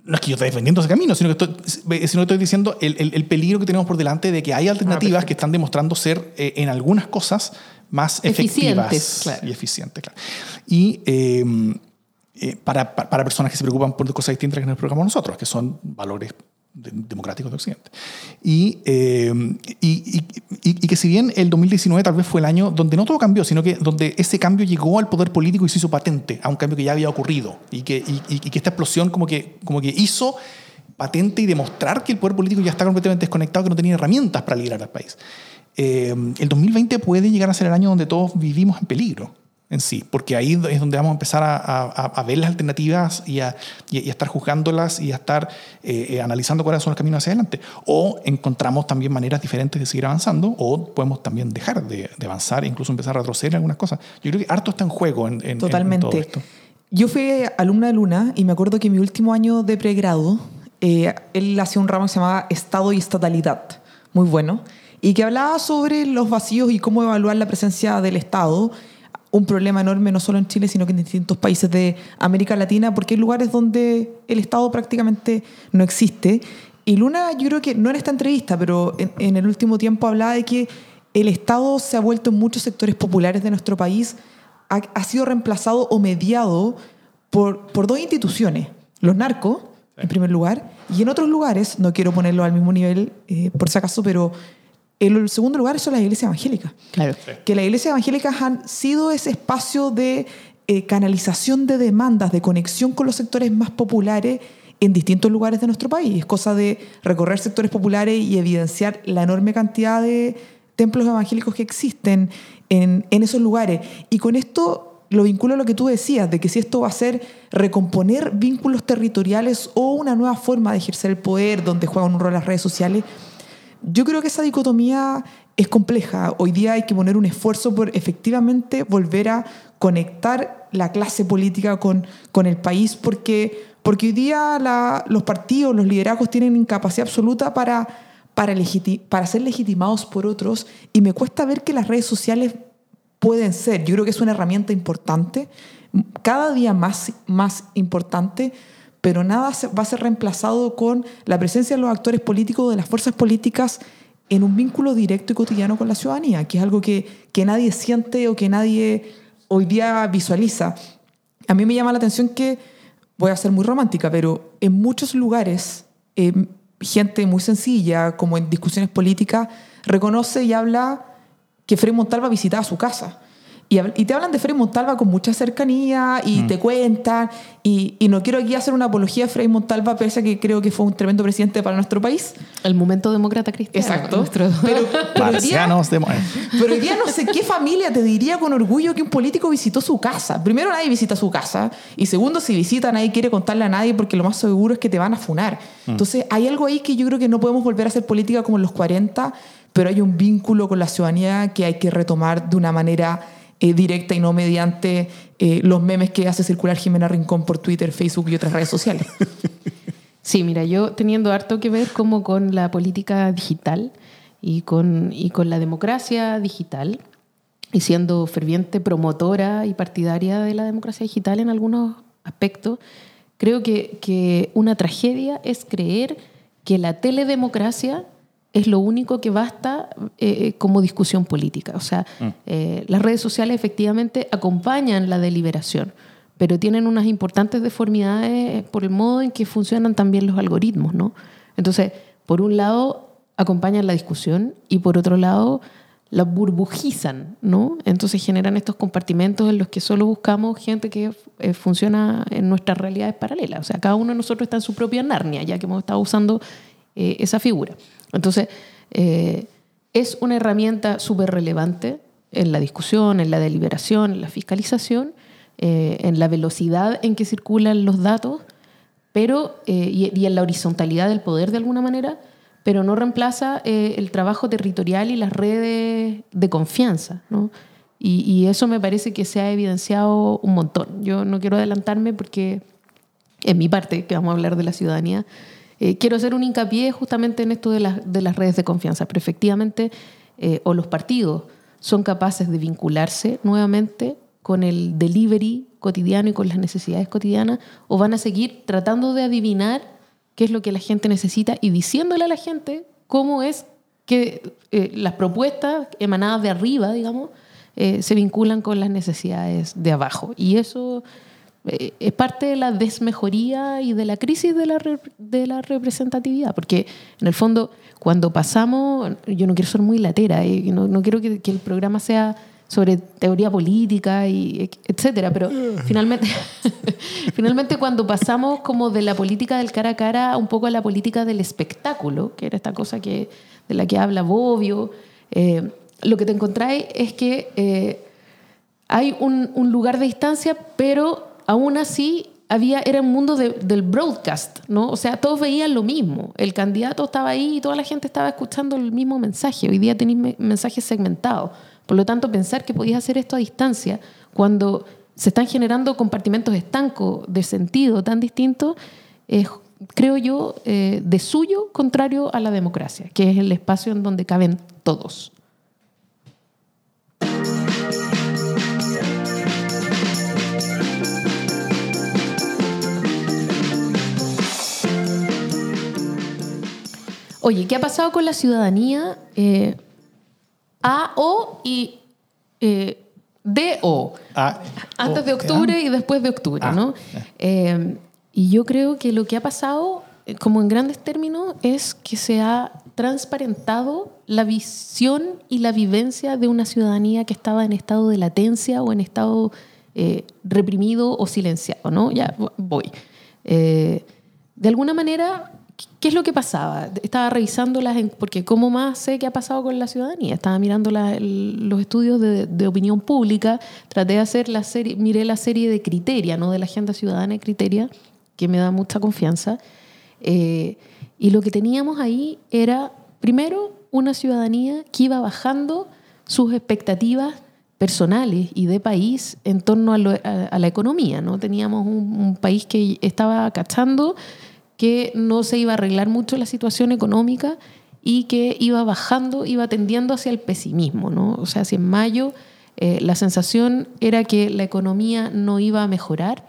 no es que yo esté defendiendo ese camino, sino que estoy, sino que estoy diciendo el, el- el peligro que tenemos por delante de que hay alternativas perfecto. que están demostrando ser eh, en algunas cosas más efectivas Eficientes, claro. y eficientes. claro. Y, eh, eh, para, para, para personas que se preocupan por cosas distintas que nos preocupamos nosotros, que son valores democráticos de Occidente. Y, eh, y, y- y- que si bien el 2019 tal vez fue el año donde no todo cambió, sino que donde ese cambio llegó al poder político y se hizo patente a un cambio que ya había ocurrido y que, que esta explosión como que, como que hizo patente y demostrar que el poder político ya está completamente desconectado, que no tenía herramientas para liderar al país. Eh, el 2020 puede llegar a ser el año donde todos vivimos en peligro en sí, porque ahí es donde vamos a empezar a, a- a ver las alternativas y a, y estar juzgándolas y a estar eh, eh, analizando cuáles son los caminos hacia adelante. O encontramos también maneras diferentes de seguir avanzando, o podemos también dejar de, de avanzar e incluso empezar a retroceder en algunas cosas. Yo creo que harto está en juego en, en- en- en Totalmente. todo esto. Yo fui alumna de Luna y me acuerdo que en mi último año de pregrado, eh, él hacía un ramo que se llamaba Estado y Estatalidad, muy bueno, y que hablaba sobre los vacíos y cómo evaluar la presencia del Estado, un problema enorme no solo en Chile, sino que en distintos países de América Latina, porque hay lugares donde el Estado prácticamente no existe. Y Luna, yo creo que no en esta entrevista, pero en, en el último tiempo hablaba de que el Estado se ha vuelto en muchos sectores populares de nuestro país ha, ha sido reemplazado o mediado por, por dos instituciones, los narcos, en primer lugar, y en otros lugares, no quiero ponerlo al mismo nivel eh, por si acaso, pero el segundo lugar son las iglesias evangélicas. Claro. Que las iglesias evangélicas han sido ese espacio de eh, canalización de demandas, de conexión con los sectores más populares en distintos lugares de nuestro país. Es cosa de recorrer sectores populares y evidenciar la enorme cantidad de templos evangélicos que existen en, en esos lugares. Y con esto lo vinculo a lo que tú decías, de que si esto va a ser recomponer vínculos territoriales o una nueva forma de ejercer el poder donde juegan un rol las redes sociales, yo creo que esa dicotomía es compleja. Hoy día hay que poner un esfuerzo por efectivamente volver a conectar la clase política con, con el país, porque, porque hoy día la- los partidos, los liderazgos tienen incapacidad absoluta para, para, para ser legitimados por otros, y me cuesta ver que las redes sociales pueden ser. Yo creo que es una herramienta importante, cada día más, más importante, pero nada va a ser reemplazado con la presencia de los actores políticos, de las fuerzas políticas, en un vínculo directo y cotidiano con la ciudadanía, que es algo que, que nadie siente o que nadie hoy día visualiza. A mí me llama la atención que, voy a ser muy romántica, pero en muchos lugares, eh, gente muy sencilla, como en discusiones políticas, reconoce y habla que Frei Montalva visitaba su casa. Y, te hablan de Frei Montalva con mucha cercanía y te cuentan. Y, y no quiero aquí hacer una apología de Frei Montalva, pese a que creo que fue un tremendo presidente para nuestro país. El momento demócrata cristiano. Exacto. nuestro- Pero, pero hoy día, Marcianos de... pero hoy día no sé qué familia te diría con orgullo que un político visitó su casa. Primero, nadie visita su casa. Y segundo, si visita, nadie quiere contarle a nadie porque lo más seguro es que te van a funar. Entonces, hay algo ahí que yo creo que no podemos volver a hacer política como en los 40, pero hay un vínculo con la ciudadanía que hay que retomar de una manera eh, directa y no mediante eh, los memes que hace circular Jimena Rincón por Twitter, Facebook y otras redes sociales. Sí, mira, yo teniendo harto que ver como con la política digital y con, y con la democracia digital, y siendo ferviente promotora y partidaria de la democracia digital en algunos aspectos, creo que, que una tragedia es creer que la teledemocracia es lo único que basta eh, como discusión política. O sea, eh, las redes sociales efectivamente acompañan la deliberación, pero tienen unas importantes deformidades por el modo en que funcionan también los algoritmos, ¿no? Entonces, por un lado, acompañan la discusión y por otro lado, la burbujizan, ¿no? Entonces generan estos compartimentos en los que solo buscamos gente que eh, funciona en nuestras realidades paralelas. O sea, cada uno de nosotros está en su propia Narnia, ya que hemos estado usando eh, esa figura. Entonces, eh, es una herramienta súper relevante en la discusión, en la deliberación, en la fiscalización, eh, en la velocidad en que circulan los datos, pero, eh, y, y en la horizontalidad del poder de alguna manera, pero no reemplaza eh, el trabajo territorial y las redes de confianza. ¿no? Y, y eso me parece que se ha evidenciado un montón. Yo no quiero adelantarme porque en mi parte, que vamos a hablar de la ciudadanía, eh, quiero hacer un hincapié justamente en esto de, las de las redes de confianza, pero efectivamente, eh, o los partidos son capaces de vincularse nuevamente con el delivery cotidiano y con las necesidades cotidianas, o van a seguir tratando de adivinar qué es lo que la gente necesita y diciéndole a la gente cómo es que eh, las propuestas emanadas de arriba, digamos, se vinculan con las necesidades de abajo. Y eso eh, es parte de la desmejoría y de la crisis de la, re- de la representatividad, porque en el fondo cuando pasamos, yo no quiero ser muy latera, eh, no, no quiero que, que el programa sea sobre teoría política y et- etcétera, pero finalmente, finalmente cuando pasamos como de la política del cara a cara un poco a la política del espectáculo, que era esta cosa que, de la que habla Bobbio, eh, lo que te encontráis es que hay un, un lugar de distancia, pero aún así había, era un mundo de- del broadcast, ¿no? O sea, todos veían lo mismo. El candidato estaba ahí y toda la gente estaba escuchando el mismo mensaje. Hoy día tenéis me- mensajes segmentados. Por lo tanto, pensar que podías hacer esto a distancia cuando se están generando compartimentos estancos de sentido tan distintos, es, creo yo, eh, de suyo contrario a la democracia, que es el espacio en donde caben todos. Oye, ¿qué ha pasado con la ciudadanía? Eh, A, O y eh, D, O. Ah, Antes de octubre y después de octubre, Ah, ¿no? Eh, y yo creo que lo que ha pasado, eh, como en grandes términos, es que se ha transparentado la visión y la vivencia de una ciudadanía que estaba en estado de latencia o en estado eh, reprimido o silenciado, ¿no? Ya vo- voy. Eh, de alguna manera, ¿qué es lo que pasaba? Estaba revisando las, en- porque ¿cómo más sé qué ha pasado con la ciudadanía? Estaba mirando los estudios de, de opinión pública, traté de hacer la serie, miré la serie de Criteria, ¿no? De la Agenda Ciudadana de Criteria, que me da mucha confianza. Eh, y lo que teníamos ahí era, primero, una ciudadanía que iba bajando sus expectativas personales y de país en torno a, lo- a- a la economía. ¿no? Teníamos un, un país que estaba cachando que no se iba a arreglar mucho la situación económica y que iba bajando, iba tendiendo hacia el pesimismo. ¿no? O sea, si en mayo eh, la sensación era que la economía no iba a mejorar,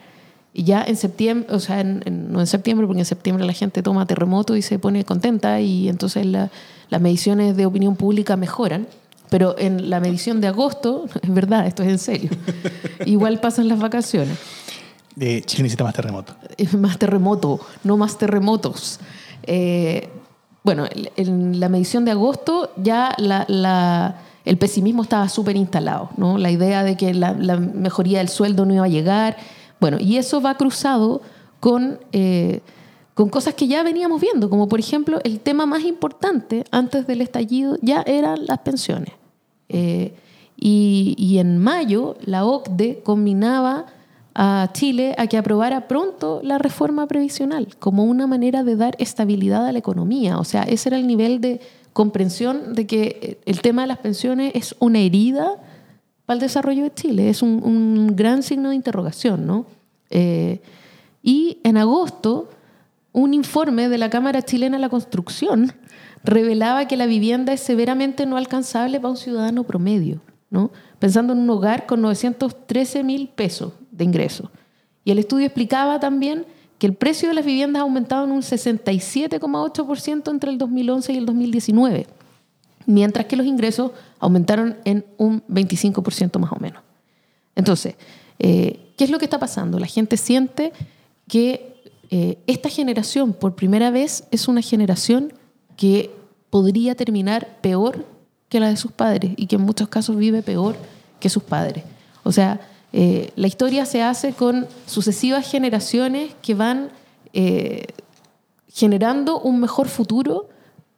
y ya en septiembre, o sea, en- en- no en septiembre, porque en septiembre la gente toma terremoto y se pone contenta y entonces la- las mediciones de opinión pública mejoran. Pero en la medición de agosto, es verdad, esto es en serio, igual pasan las vacaciones. Eh, Chile necesita más terremoto. Es más terremoto, no más terremotos. Eh, bueno, en la medición de agosto ya la- la- el pesimismo estaba súper instalado, ¿no? La idea de que la, la mejoría del sueldo no iba a llegar. Bueno, y eso va cruzado con, eh, con cosas que ya veníamos viendo, como por ejemplo el tema más importante antes del estallido ya eran las pensiones. Eh, y, y en mayo la OCDE combinaba a Chile a que aprobara pronto la reforma previsional como una manera de dar estabilidad a la economía. O sea, ese era el nivel de comprensión de que el tema de las pensiones es una herida para el desarrollo de Chile, es un, gran signo de interrogación, ¿no? Eh, y en agosto, un informe de la Cámara Chilena de la Construcción revelaba que la vivienda es severamente no alcanzable para un ciudadano promedio, ¿no? pensando en un hogar con 913 mil pesos de ingreso. Y el estudio explicaba también que el precio de las viviendas ha aumentado en un 67,8% entre el 2011 y el 2019, mientras que los ingresos aumentaron en un 25% más o menos. Entonces, eh, ¿qué es lo que está pasando? La gente siente que eh, esta generación, por primera vez, es una generación que podría terminar peor que la de sus padres y que en muchos casos vive peor que sus padres. O sea, eh, la historia se hace con sucesivas generaciones que van eh, generando un mejor futuro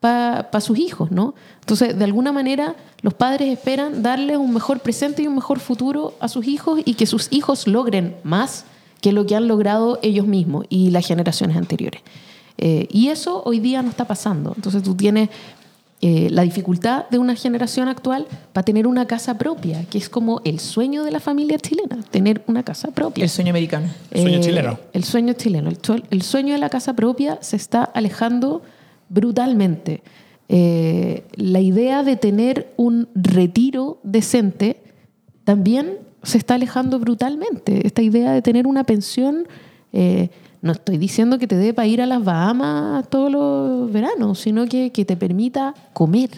para sus hijos, ¿no? Entonces, de alguna manera, los padres esperan darle un mejor presente y un mejor futuro a sus hijos y que sus hijos logren más que lo que han logrado ellos mismos y las generaciones anteriores. Eh, y eso hoy día no está pasando. Entonces, tú tienes eh, la dificultad de una generación actual para tener una casa propia, que es como el sueño de la familia chilena, tener una casa propia. El sueño americano. El sueño chileno. El sueño chileno. El sueño de la casa propia se está alejando brutalmente. Eh, la idea de tener un retiro decente también se está alejando brutalmente. Esta idea de tener una pensión, eh, no estoy diciendo que te dé para ir a las Bahamas todos los veranos, sino que, que te permita comer,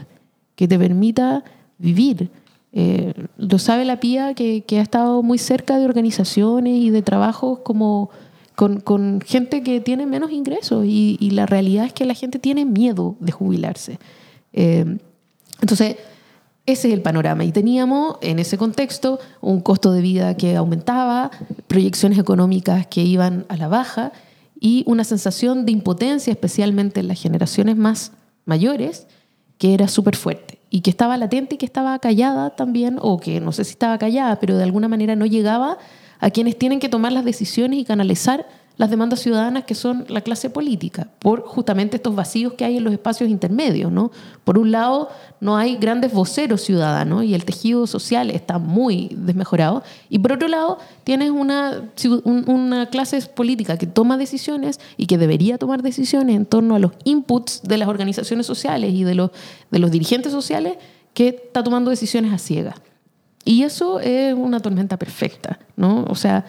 que te permita vivir. Eh, lo sabe la PIA que, que ha estado muy cerca de organizaciones y de trabajos como con, con gente que tiene menos ingresos y, y, la realidad es que la gente tiene miedo de jubilarse. Eh, entonces, ese es el panorama. Y teníamos en ese contexto un costo de vida que aumentaba, proyecciones económicas que iban a la baja y una sensación de impotencia, especialmente en las generaciones más mayores, que era súper fuerte y que estaba latente y que estaba callada también, o que no sé si estaba callada, pero de alguna manera no llegaba a quienes tienen que tomar las decisiones y canalizar las demandas ciudadanas que son la clase política, por justamente estos vacíos que hay en los espacios intermedios. ¿no? Por un lado, no hay grandes voceros ciudadanos y el tejido social está muy desmejorado, y por otro lado, tienes una, una clase política que toma decisiones y que debería tomar decisiones en torno a los inputs de las organizaciones sociales y de los, de los dirigentes sociales que está tomando decisiones a ciegas. Y eso es una tormenta perfecta, ¿no? O sea,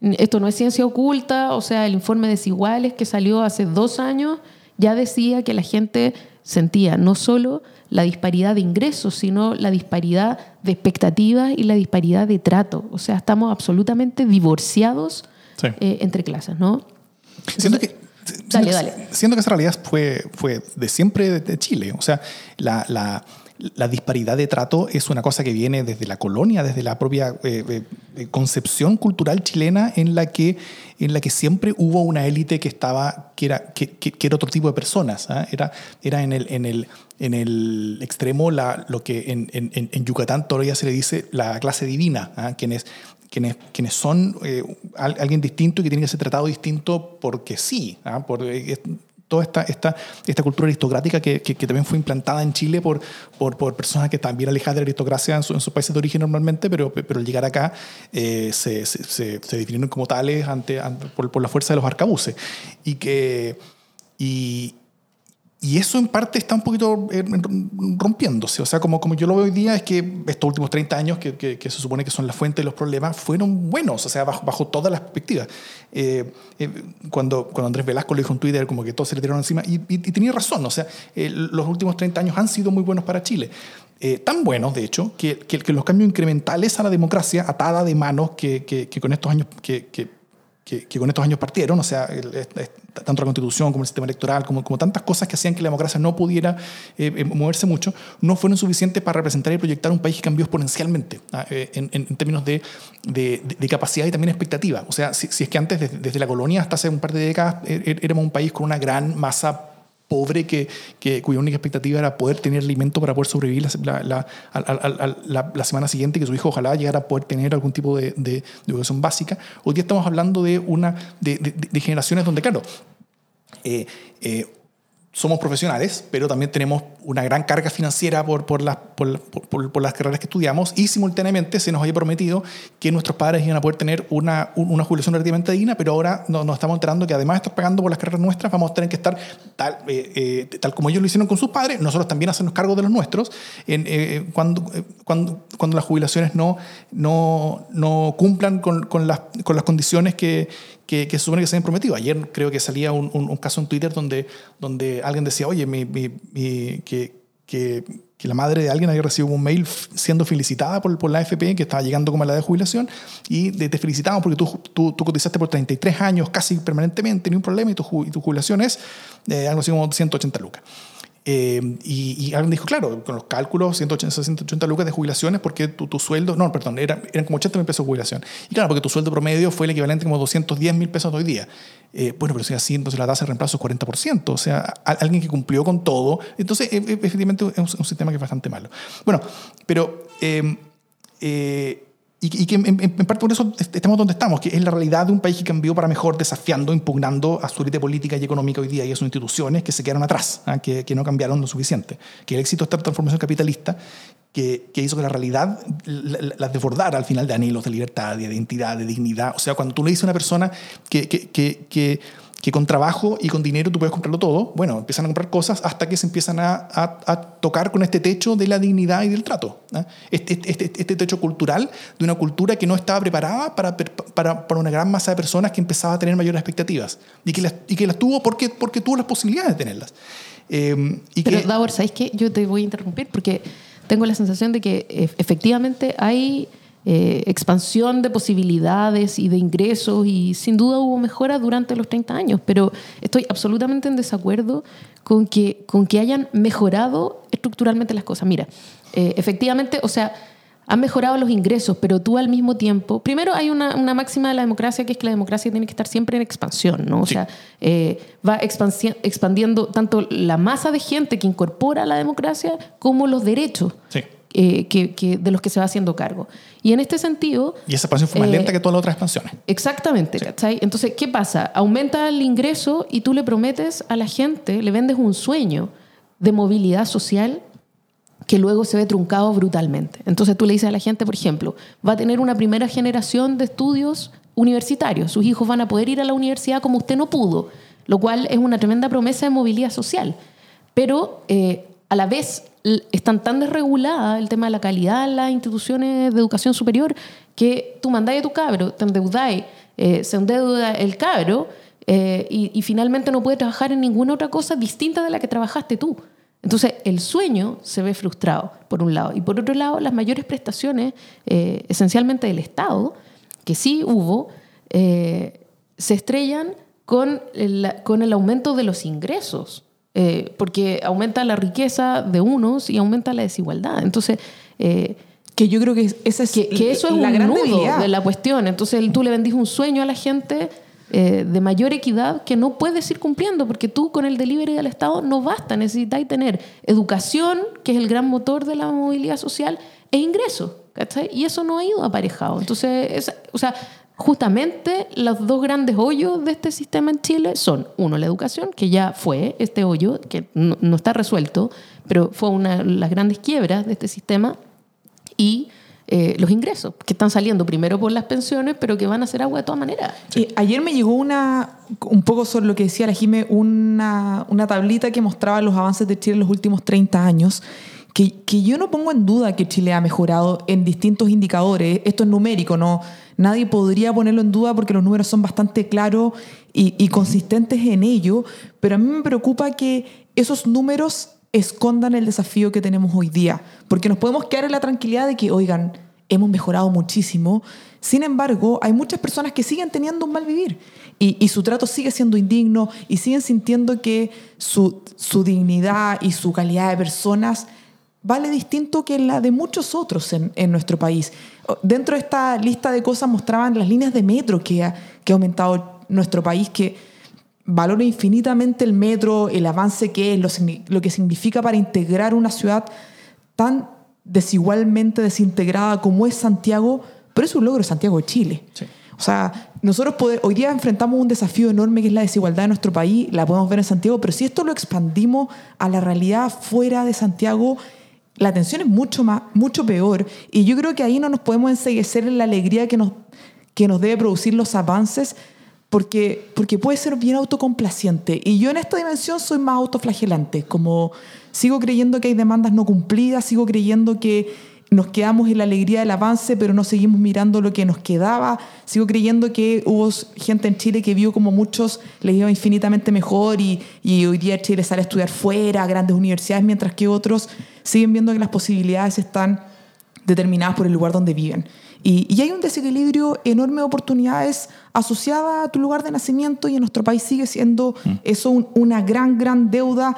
esto no es ciencia oculta, o sea, el informe Desiguales que salió hace dos años ya decía que la gente sentía no solo la disparidad de ingresos, sino la disparidad de expectativas y la disparidad de trato. O sea, estamos absolutamente divorciados eh, entre clases, ¿no? siento que, dale, dale. Siento que esa realidad fue, fue de siempre de Chile. O sea, la, la la disparidad de trato es una cosa que viene desde la colonia, desde la propia eh, eh, concepción cultural chilena en la que, en la que siempre hubo una élite que estaba, que era, que, que, era otro tipo de personas. ¿ah? Era, era en, el, en, el, en el extremo la, lo que en, en, en, Yucatán todavía se le dice la clase divina, ¿ah? quienes, quienes, quienes son eh, alguien distinto y que tiene que ser tratado distinto porque sí, ¿ah? por, toda esta, esta, esta cultura aristocrática que, que, también fue implantada en Chile por, por, por, personas que bien alejadas de la aristocracia en, sus países de origen normalmente, pero, pero al llegar acá eh, se, se, se, definieron como tales ante, por, por, la fuerza de los arcabuces. Y que... y eso en parte está un poquito eh, rompiéndose. O sea, como, como yo lo veo hoy día, es que estos últimos 30 años, que, que, se supone que son la fuente de los problemas, fueron buenos, o sea, bajo, todas las perspectivas. Eh, eh, cuando, cuando Andrés Velasco lo dijo en Twitter, como que todos se le tiraron encima, y, y, tenía razón, o sea, los últimos 30 años han sido muy buenos para Chile. tan buenos, de hecho, que, que, los cambios incrementales a la democracia, atada de manos que, que con estos años que, que, con estos años partieron, o sea, tanto la constitución como el sistema electoral, como, como tantas cosas que hacían que la democracia no pudiera eh, eh, moverse mucho, no fueron suficientes para representar y proyectar un país que cambió exponencialmente ah, eh, en, en, términos de, de, de, capacidad y también expectativa. O sea, si, si es que antes, desde, desde, la colonia hasta hace un par de décadas, éramos un país con una gran masa pobre que, que, cuya única expectativa era poder tener alimento para poder sobrevivir la, la, la, semana siguiente, que su hijo ojalá llegara a poder tener algún tipo de, de, educación básica. Hoy día estamos hablando de, una, de, de generaciones donde, claro, eh, eh, somos profesionales, pero también tenemos una gran carga financiera por, por, las, por, por, las carreras que estudiamos y simultáneamente se nos había prometido que nuestros padres iban a poder tener una, una jubilación relativamente digna, pero ahora nos, nos, estamos enterando que además de estar pagando por las carreras nuestras, vamos a tener que estar tal, eh, eh, tal como ellos lo hicieron con sus padres, nosotros también hacernos cargo de los nuestros eh, cuando, cuando, cuando las jubilaciones no, no, no cumplan con, con, las, con las condiciones que, que, que, se supone que se habían prometido. Ayer creo que salía un, un, un caso en Twitter donde, donde alguien decía, oye, mi, mi, mi, que, que, que, la madre de alguien había recibido un mail siendo felicitada por, por la AFP, que estaba llegando como a la de jubilación, y te, te felicitamos porque tú, tú, tú, cotizaste por 33 años casi permanentemente, ni un problema, y tu, y tu jubilación es eh, algo así como 180 lucas. Eh, y, alguien dijo, claro, con los cálculos, 180, 180 lucas de jubilaciones, porque tu, tu sueldo, no, perdón, era, eran como 80 mil pesos de jubilación. Y claro, porque tu sueldo promedio fue el equivalente como 210 mil pesos hoy día. Eh, bueno, pero si así, entonces la tasa de reemplazo es 40%. O sea, alguien que cumplió con todo. Entonces, e, e, efectivamente, es un, un, sistema que es bastante malo. Bueno, pero... Eh, y, que en, parte por eso estamos donde estamos, que es la realidad de un país que cambió para mejor, desafiando, impugnando a su élite política y económica hoy día y a sus instituciones que se quedaron atrás, ¿eh? que, que, no cambiaron lo suficiente. Que el éxito de esta transformación capitalista que, que hizo que la realidad las la desbordara al final de anhelos de libertad, de identidad, de dignidad. O sea, cuando tú le dices a una persona que, que, que con trabajo y con dinero tú puedes comprarlo todo, bueno, empiezan a comprar cosas hasta que se empiezan a, a, tocar con este techo de la dignidad y del trato. ¿eh? Este, este, este, techo cultural de una cultura que no estaba preparada para, para, para, una gran masa de personas que empezaba a tener mayores expectativas y que las, y que las tuvo porque, porque tuvo las posibilidades de tenerlas. Eh, y Pero, que, Davor, ¿sabes qué? Yo te voy a interrumpir porque tengo la sensación de que eh, efectivamente hay eh, expansión de posibilidades y de ingresos y sin duda hubo mejoras durante los 30 años, pero estoy absolutamente en desacuerdo con que, con que hayan mejorado estructuralmente las cosas. Mira, eh, efectivamente, o sea, han mejorado los ingresos, pero tú al mismo tiempo, primero hay una, una, máxima de la democracia que es que la democracia tiene que estar siempre en expansión, ¿no? O Sí. sea, eh, va expandiendo tanto la masa de gente que incorpora la democracia como los derechos Sí. Eh, que, que- de los que se va haciendo cargo. Y en este sentido, Y esa expansión fue más Eh, lenta que todas las otras expansiones. Exactamente, ¿cachai? Entonces, ¿qué pasa? Aumenta el ingreso y tú le prometes a la gente, le vendes un sueño de movilidad social que luego se ve truncado brutalmente. Entonces tú le dices a la gente, por ejemplo, va a tener una primera generación de estudios universitarios, sus hijos van a poder ir a la universidad como usted no pudo, lo cual es una tremenda promesa de movilidad social. Pero eh, a la vez están tan desreguladas el tema de la calidad en las instituciones de educación superior que tú mandáis a tu cabro, te endeudáis, eh, se endeuda el cabro eh, y, finalmente no puede trabajar en ninguna otra cosa distinta de la que trabajaste tú. Entonces, el sueño se ve frustrado, por un lado. Y por otro lado, las mayores prestaciones, eh, esencialmente del Estado, que sí hubo, se estrellan con con el aumento de los ingresos, eh, porque aumenta la riqueza de unos y aumenta la desigualdad. Entonces, eh, Que yo creo que esa es que, que eso es la un gran nudo debilidad. de la cuestión. Entonces tú le vendís un sueño a la gente eh, de mayor equidad que no puedes ir cumpliendo porque tú con el delivery del Estado no basta, necesitáis tener educación, que es el gran motor de la movilidad social, e ingresos. ¿cachai? Y eso no ha ido aparejado. Entonces, es- o sea, justamente los dos grandes hoyos de este sistema en Chile son, uno, la educación, que ya fue este hoyo, que no, no está resuelto, pero fue una de las grandes quiebras de este sistema, y eh, los ingresos, que están saliendo primero por las pensiones, pero que van a hacer agua de todas maneras. Eh, ayer me llegó una, un poco sobre lo que decía la Jime, una, una tablita que mostraba los avances de Chile en los últimos 30 años, que, que yo no pongo en duda que Chile ha mejorado en distintos indicadores. Esto es numérico, ¿no? Nadie podría ponerlo en duda porque los números son bastante claros y, y consistentes en ello, pero a mí me preocupa que esos números escondan el desafío que tenemos hoy día, porque nos podemos quedar en la tranquilidad de que, oigan, hemos mejorado muchísimo. Sin embargo, hay muchas personas que siguen teniendo un mal vivir y, y su trato sigue siendo indigno y siguen sintiendo que su, su dignidad y su calidad de personas vale distinto que la de muchos otros en, en nuestro país. Dentro de esta lista de cosas mostraban las líneas de metro que ha, que ha aumentado nuestro país, que valora infinitamente el metro, el avance que es, lo, lo que significa para integrar una ciudad tan desigualmente desintegrada como es Santiago, pero es un logro de Santiago de Chile. Sí. O sea, nosotros poder- hoy día enfrentamos un desafío enorme que es la desigualdad de nuestro país, la podemos ver en Santiago, pero si esto lo expandimos a la realidad fuera de Santiago, la tensión es mucho, más, mucho peor. Y yo creo que ahí no nos podemos enseguecer en la alegría que nos, que nos debe producir los avances, porque, porque puede ser bien autocomplaciente. Y yo en esta dimensión soy más autoflagelante, como sigo creyendo que hay demandas no cumplidas, sigo creyendo que nos quedamos en la alegría del avance, pero no seguimos mirando lo que nos quedaba. Sigo creyendo que hubo gente en Chile que vio como muchos les iba infinitamente mejor y, y hoy día Chile sale a estudiar fuera, a grandes universidades, mientras que otros siguen viendo que las posibilidades están determinadas por el lugar donde viven. Y, y hay un desequilibrio enorme de oportunidades asociada a tu lugar de nacimiento y en nuestro país sigue siendo eso un- una gran, gran deuda,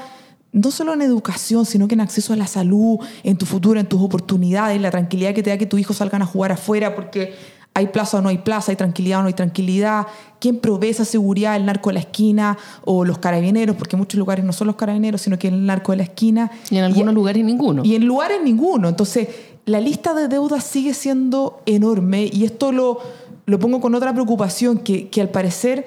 no solo en educación, sino que en acceso a la salud, en tu futuro, en tus oportunidades, la tranquilidad que te da que tus hijos salgan a jugar afuera porque hay plaza o no hay plaza, hay tranquilidad o no hay tranquilidad, quién provee esa seguridad, el narco de la esquina o los carabineros, porque en muchos lugares no son los carabineros, sino que el narco de la esquina. Y en algunos lugares ninguno. Y en lugares ninguno. Entonces, la lista de deudas sigue siendo enorme y esto lo, lo pongo con otra preocupación que, que al parecer,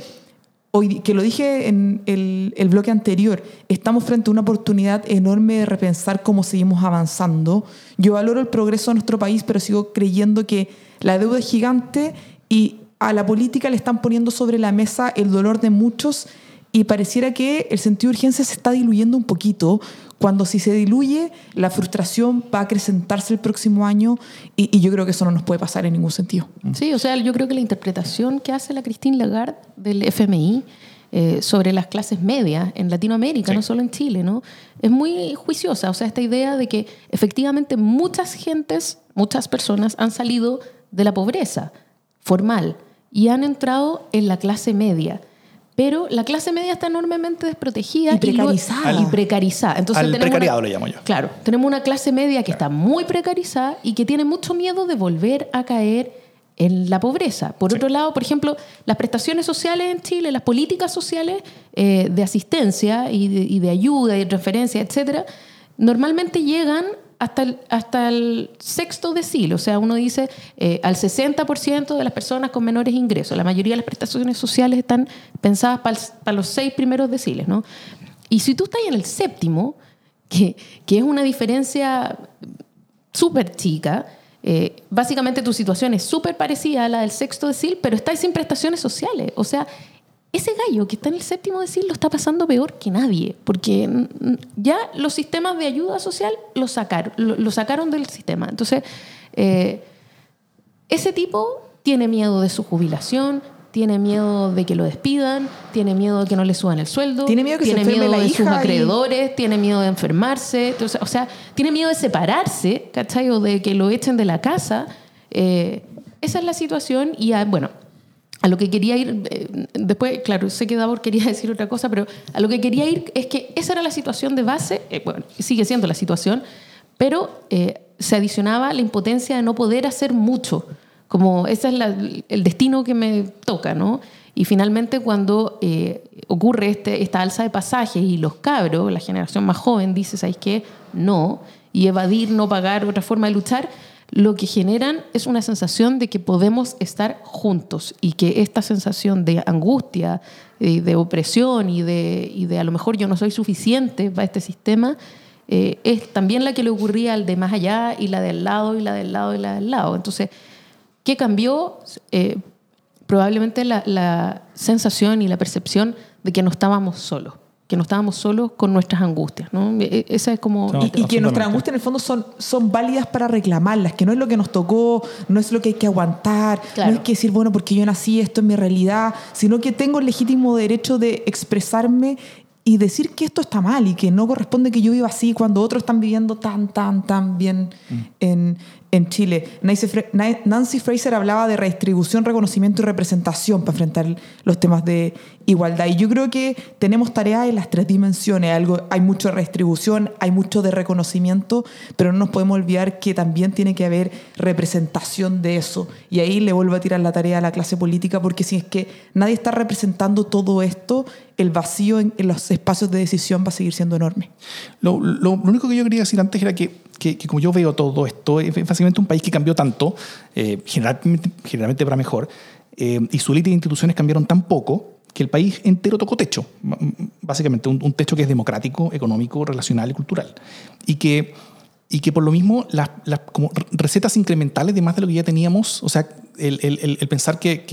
hoy, que lo dije en el, el bloque anterior, estamos frente a una oportunidad enorme de repensar cómo seguimos avanzando. Yo valoro el progreso de nuestro país, pero sigo creyendo que la deuda es gigante y a la política le están poniendo sobre la mesa el dolor de muchos y pareciera que el sentido de urgencia se está diluyendo un poquito, cuando si se diluye, la frustración va a acrecentarse el próximo año y, y yo creo que eso no nos puede pasar en ningún sentido. Sí, o sea, yo creo que la interpretación que hace la Christine Lagarde del FMI eh, sobre las clases medias en Latinoamérica, Sí. no solo en Chile, ¿no? Es muy juiciosa, o sea, esta idea de que efectivamente muchas gentes, muchas personas han salido de la pobreza formal y han entrado en la clase media. Pero la clase media está enormemente desprotegida Y precarizada. y precarizada. Entonces Al tenemos precariado una- le llamo yo. Claro, tenemos una clase media que está muy precarizada y que tiene mucho miedo de volver a caer en la pobreza. Por otro lado, por ejemplo, las prestaciones sociales en Chile, las políticas sociales eh, de asistencia y de, y de ayuda y de transferencia, etcétera, normalmente llegan hasta el, hasta el sexto decil. O sea, uno dice eh, al 60% de las personas con menores ingresos. La mayoría de las prestaciones sociales están pensadas para, los seis primeros deciles, ¿no? Y si tú estás en el séptimo, que, que es una diferencia súper chica, eh, básicamente tu situación es súper parecida a la del sexto decil, pero estás sin prestaciones sociales. O sea, ese gallo que está en el séptimo decil lo está pasando peor que nadie, porque ya los sistemas de ayuda social lo sacaron, lo, lo sacaron del sistema. Entonces, eh, ese tipo tiene miedo de su jubilación, tiene miedo de que lo despidan, tiene miedo de que no le suban el sueldo, Tiene miedo que se tiene enferme miedo la de sus hija y- acreedores, tiene miedo de enfermarse, entonces, o sea, tiene miedo de separarse, ¿cachai? O de que lo echen de la casa. Eh, esa es la situación y, ah, bueno, a lo que quería ir, eh, después, claro, sé que Davor quería decir otra cosa, pero a lo que quería ir es que esa era la situación de base, eh, bueno, sigue siendo la situación, pero eh, se adicionaba la impotencia de no poder hacer mucho, como ese es el destino que me toca, ¿no? Y finalmente cuando eh, ocurre este, esta alza de pasajes y los cabros, la generación más joven, dice, ¿sabes qué? No, y evadir, no pagar, otra forma de luchar, lo que generan es una sensación de que podemos estar juntos y que esta sensación de angustia, eh, de opresión y de, y de a lo mejor yo no soy suficiente para este sistema, eh, es también la que le ocurría al de más allá y la del lado y la del lado y la del lado. Entonces, ¿qué cambió? Probablemente la, la sensación y la percepción de que no estábamos solos, que no estábamos solos con nuestras angustias. ¿no? E- Esa es como... No, Y, y que nuestras angustias en el fondo son, son válidas para reclamarlas, que no es lo que nos tocó, no es lo que hay que aguantar, Claro. no es que decir, bueno, porque yo nací, esto es mi realidad, sino que tengo el legítimo derecho de expresarme y decir que esto está mal y que no corresponde que yo viva así cuando otros están viviendo tan, tan, tan bien en, en Chile. Nancy Fra- Na- Nancy Fraser hablaba de redistribución, reconocimiento y representación para enfrentar los temas de igualdad. Y yo creo que tenemos tareas en las tres dimensiones. Algo, hay mucho de redistribución, hay mucho de reconocimiento, pero no nos podemos olvidar que también tiene que haber representación de eso. Y ahí le vuelvo a tirar la tarea a la clase política, porque si es que nadie está representando todo esto, el vacío en, en los espacios de decisión va a seguir siendo enorme. Lo, lo- lo único que yo quería decir antes era que, que- que como yo veo todo esto, es básicamente un país que cambió tanto, eh, generalmente, generalmente para mejor, eh, y su élite de instituciones cambiaron tan poco que el país entero tocó techo, básicamente un, techo que es democrático, económico, relacional y cultural. Y que, y que por lo mismo las, recetas incrementales de más de lo que ya teníamos, o sea, el, pensar que,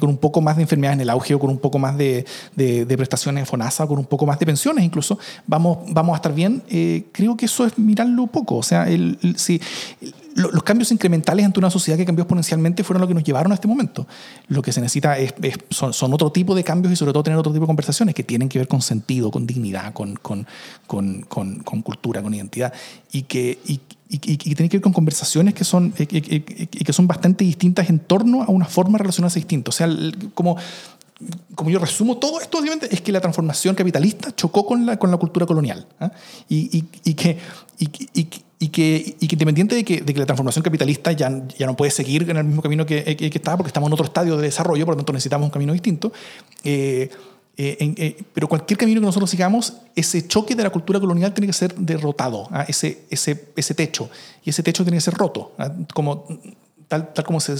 con un poco más de enfermedades en el auge o con un poco más de, de- de prestaciones de FONASA o con un poco más de pensiones incluso, vamos, vamos a estar bien, eh, creo que eso es mirarlo poco. O sea, si, lo- los cambios incrementales ante una sociedad que cambió exponencialmente fueron lo que nos llevaron a este momento. Lo que se necesita es, son, otro tipo de cambios y sobre todo tener otro tipo de conversaciones que tienen que ver con sentido, con dignidad, con, cultura, con identidad y que, y- y que tienen que ver con conversaciones que son, eh, eh, eh, y que son bastante distintas en torno a una forma de relacionarse distinta. O sea, el- como como yo resumo todo esto, obviamente, es que la transformación capitalista chocó con la, con la cultura colonial. ¿ah? Y, y- y que, y, y- y que, y que independiente de que, de que la transformación capitalista ya, ya no puede seguir en el mismo camino que, que, que estaba, porque estamos en otro estadio de desarrollo, por lo tanto necesitamos un camino distinto. eh, eh, en- eh, pero cualquier camino que nosotros sigamos, ese choque de la cultura colonial tiene que ser derrotado, ¿ah? ese, ese, ese techo. Y ese techo tiene que ser roto. ¿ah? Como, tal, tal, como se,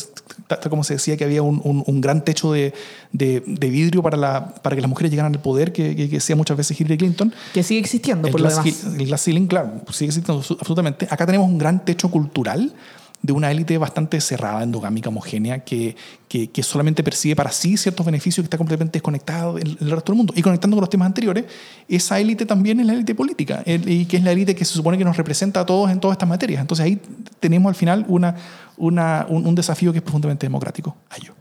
tal, tal como se decía que había un, un- un gran techo de, de- de vidrio para, la, para que las mujeres llegaran al poder, que, que, que decía muchas veces Hillary Clinton. Que sigue existiendo, El por lo glass, demás. el glass ceiling, claro, sigue existiendo absolutamente. Acá tenemos un gran techo cultural de una élite bastante cerrada, endogámica, homogénea, que, que, solamente percibe para sí ciertos beneficios que está completamente desconectado del, resto del mundo. Y conectando con los temas anteriores, esa élite también es la élite política, y que es la élite que se supone que nos representa a todos en todas estas materias. Entonces ahí tenemos al final una, una, un, un desafío que es profundamente democrático. Ayo.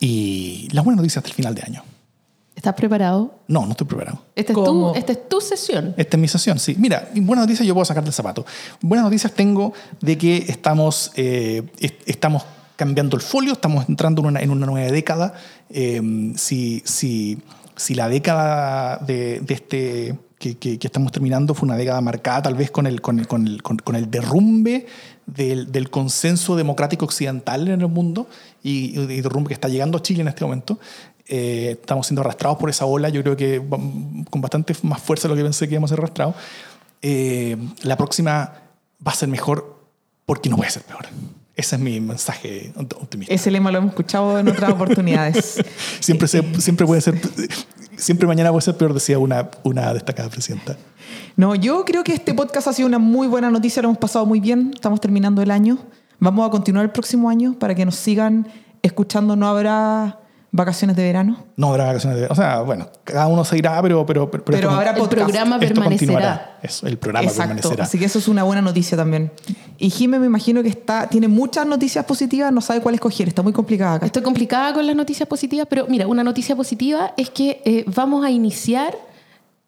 Buenas noticias hasta el final de año. ¿Estás preparado? No, no estoy preparado. Esta es, tu, ¿Cómo? esta es tu sesión. Esta es mi sesión, sí. Mira, buenas noticias yo puedo sacar del zapato. Buenas noticias tengo de que estamos, eh, est- estamos cambiando el folio, estamos entrando en una, en una nueva década. Eh, si, si, si la década de, de este que, que- que estamos terminando fue una década marcada tal vez con el, con el, con el, con- con el derrumbe del, del consenso democrático occidental en el mundo y, y derrumbe que está llegando a Chile en este momento. Eh, estamos siendo arrastrados por esa ola, yo creo que con bastante más fuerza de lo que pensé que íbamos a ser arrastrados. Eh, la próxima va a ser mejor porque no puede ser peor. Ese es mi mensaje optimista. Ese lema lo hemos escuchado en otras oportunidades. Siempre, se- siempre puede ser, siempre mañana puede ser peor, decía una, una destacada presidenta. No, yo creo que este podcast ha sido una muy buena noticia, lo hemos pasado muy bien, estamos terminando el año. Vamos a continuar el próximo año para que nos sigan escuchando, no habrá vacaciones de verano. No habrá vacaciones de O sea, bueno, cada uno se irá, pero... Pero, pero, Pero esto- habrá El programa esto permanecerá. continuará. Eso, el programa Exacto, permanecerá. así que eso es una buena noticia también. Y Jimé me imagino que está, tiene muchas noticias positivas, no sabe cuál escoger, está muy complicada acá. Estoy complicada con las noticias positivas, pero mira, una noticia positiva es que eh, vamos a iniciar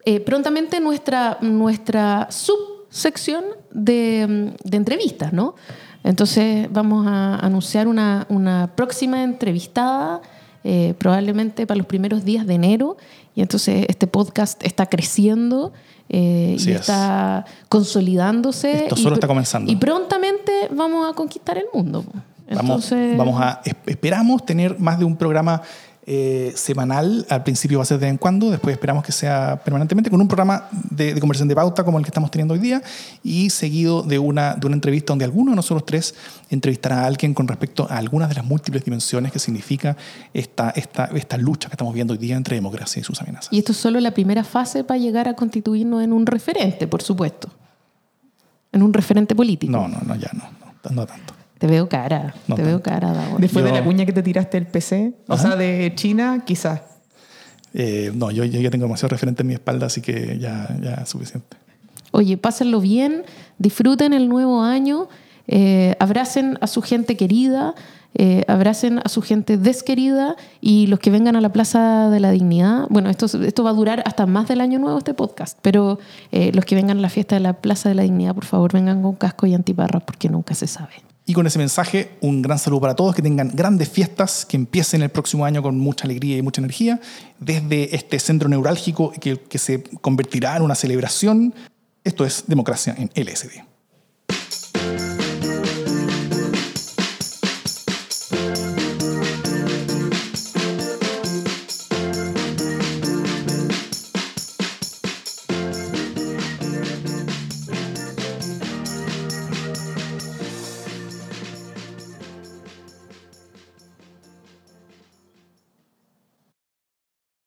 eh, prontamente nuestra, nuestra subsección de, de entrevistas, ¿no? Entonces vamos a anunciar una, una próxima entrevistada, eh, probablemente para los primeros días de enero, y entonces este podcast está creciendo. eh, y es. está consolidándose. Esto y solo pr- está comenzando. Y prontamente vamos a conquistar el mundo. Vamos, Entonces, vamos a, es- esperamos tener más de un programa eh, semanal. Al principio va a ser de vez en cuando, después esperamos que sea permanentemente con un programa de, de conversación de pauta como el que estamos teniendo hoy día y seguido de una, de una entrevista donde alguno de nosotros tres entrevistará a alguien con respecto a algunas de las múltiples dimensiones que significa esta, esta, esta lucha que estamos viendo hoy día entre democracia y sus amenazas. Y esto es solo la primera fase para llegar a constituirnos en un referente, por supuesto. En un referente político. No, no, no, ya no, no, no tanto. Te veo cara, No te veo cara, Davor. Después Yo- de la cuña que te tiraste el PC, o sea, de China, quizás. Eh, no, yo, yo ya tengo demasiado referente en mi espalda, así que ya, ya es suficiente. Oye, pásenlo bien, disfruten el nuevo año, eh, abracen a su gente querida, eh, abracen a su gente desquerida y los que vengan a la Plaza de la Dignidad. Bueno, esto, esto va a durar hasta más del año nuevo este podcast, pero eh, los que vengan a la fiesta de la Plaza de la Dignidad, por favor, vengan con casco y antiparras porque nunca se sabe. Y con ese mensaje, un gran saludo para todos, que tengan grandes fiestas, que empiecen el próximo año con mucha alegría y mucha energía, desde este centro neurálgico que, que se convertirá en una celebración. Esto es Democracia en LSD.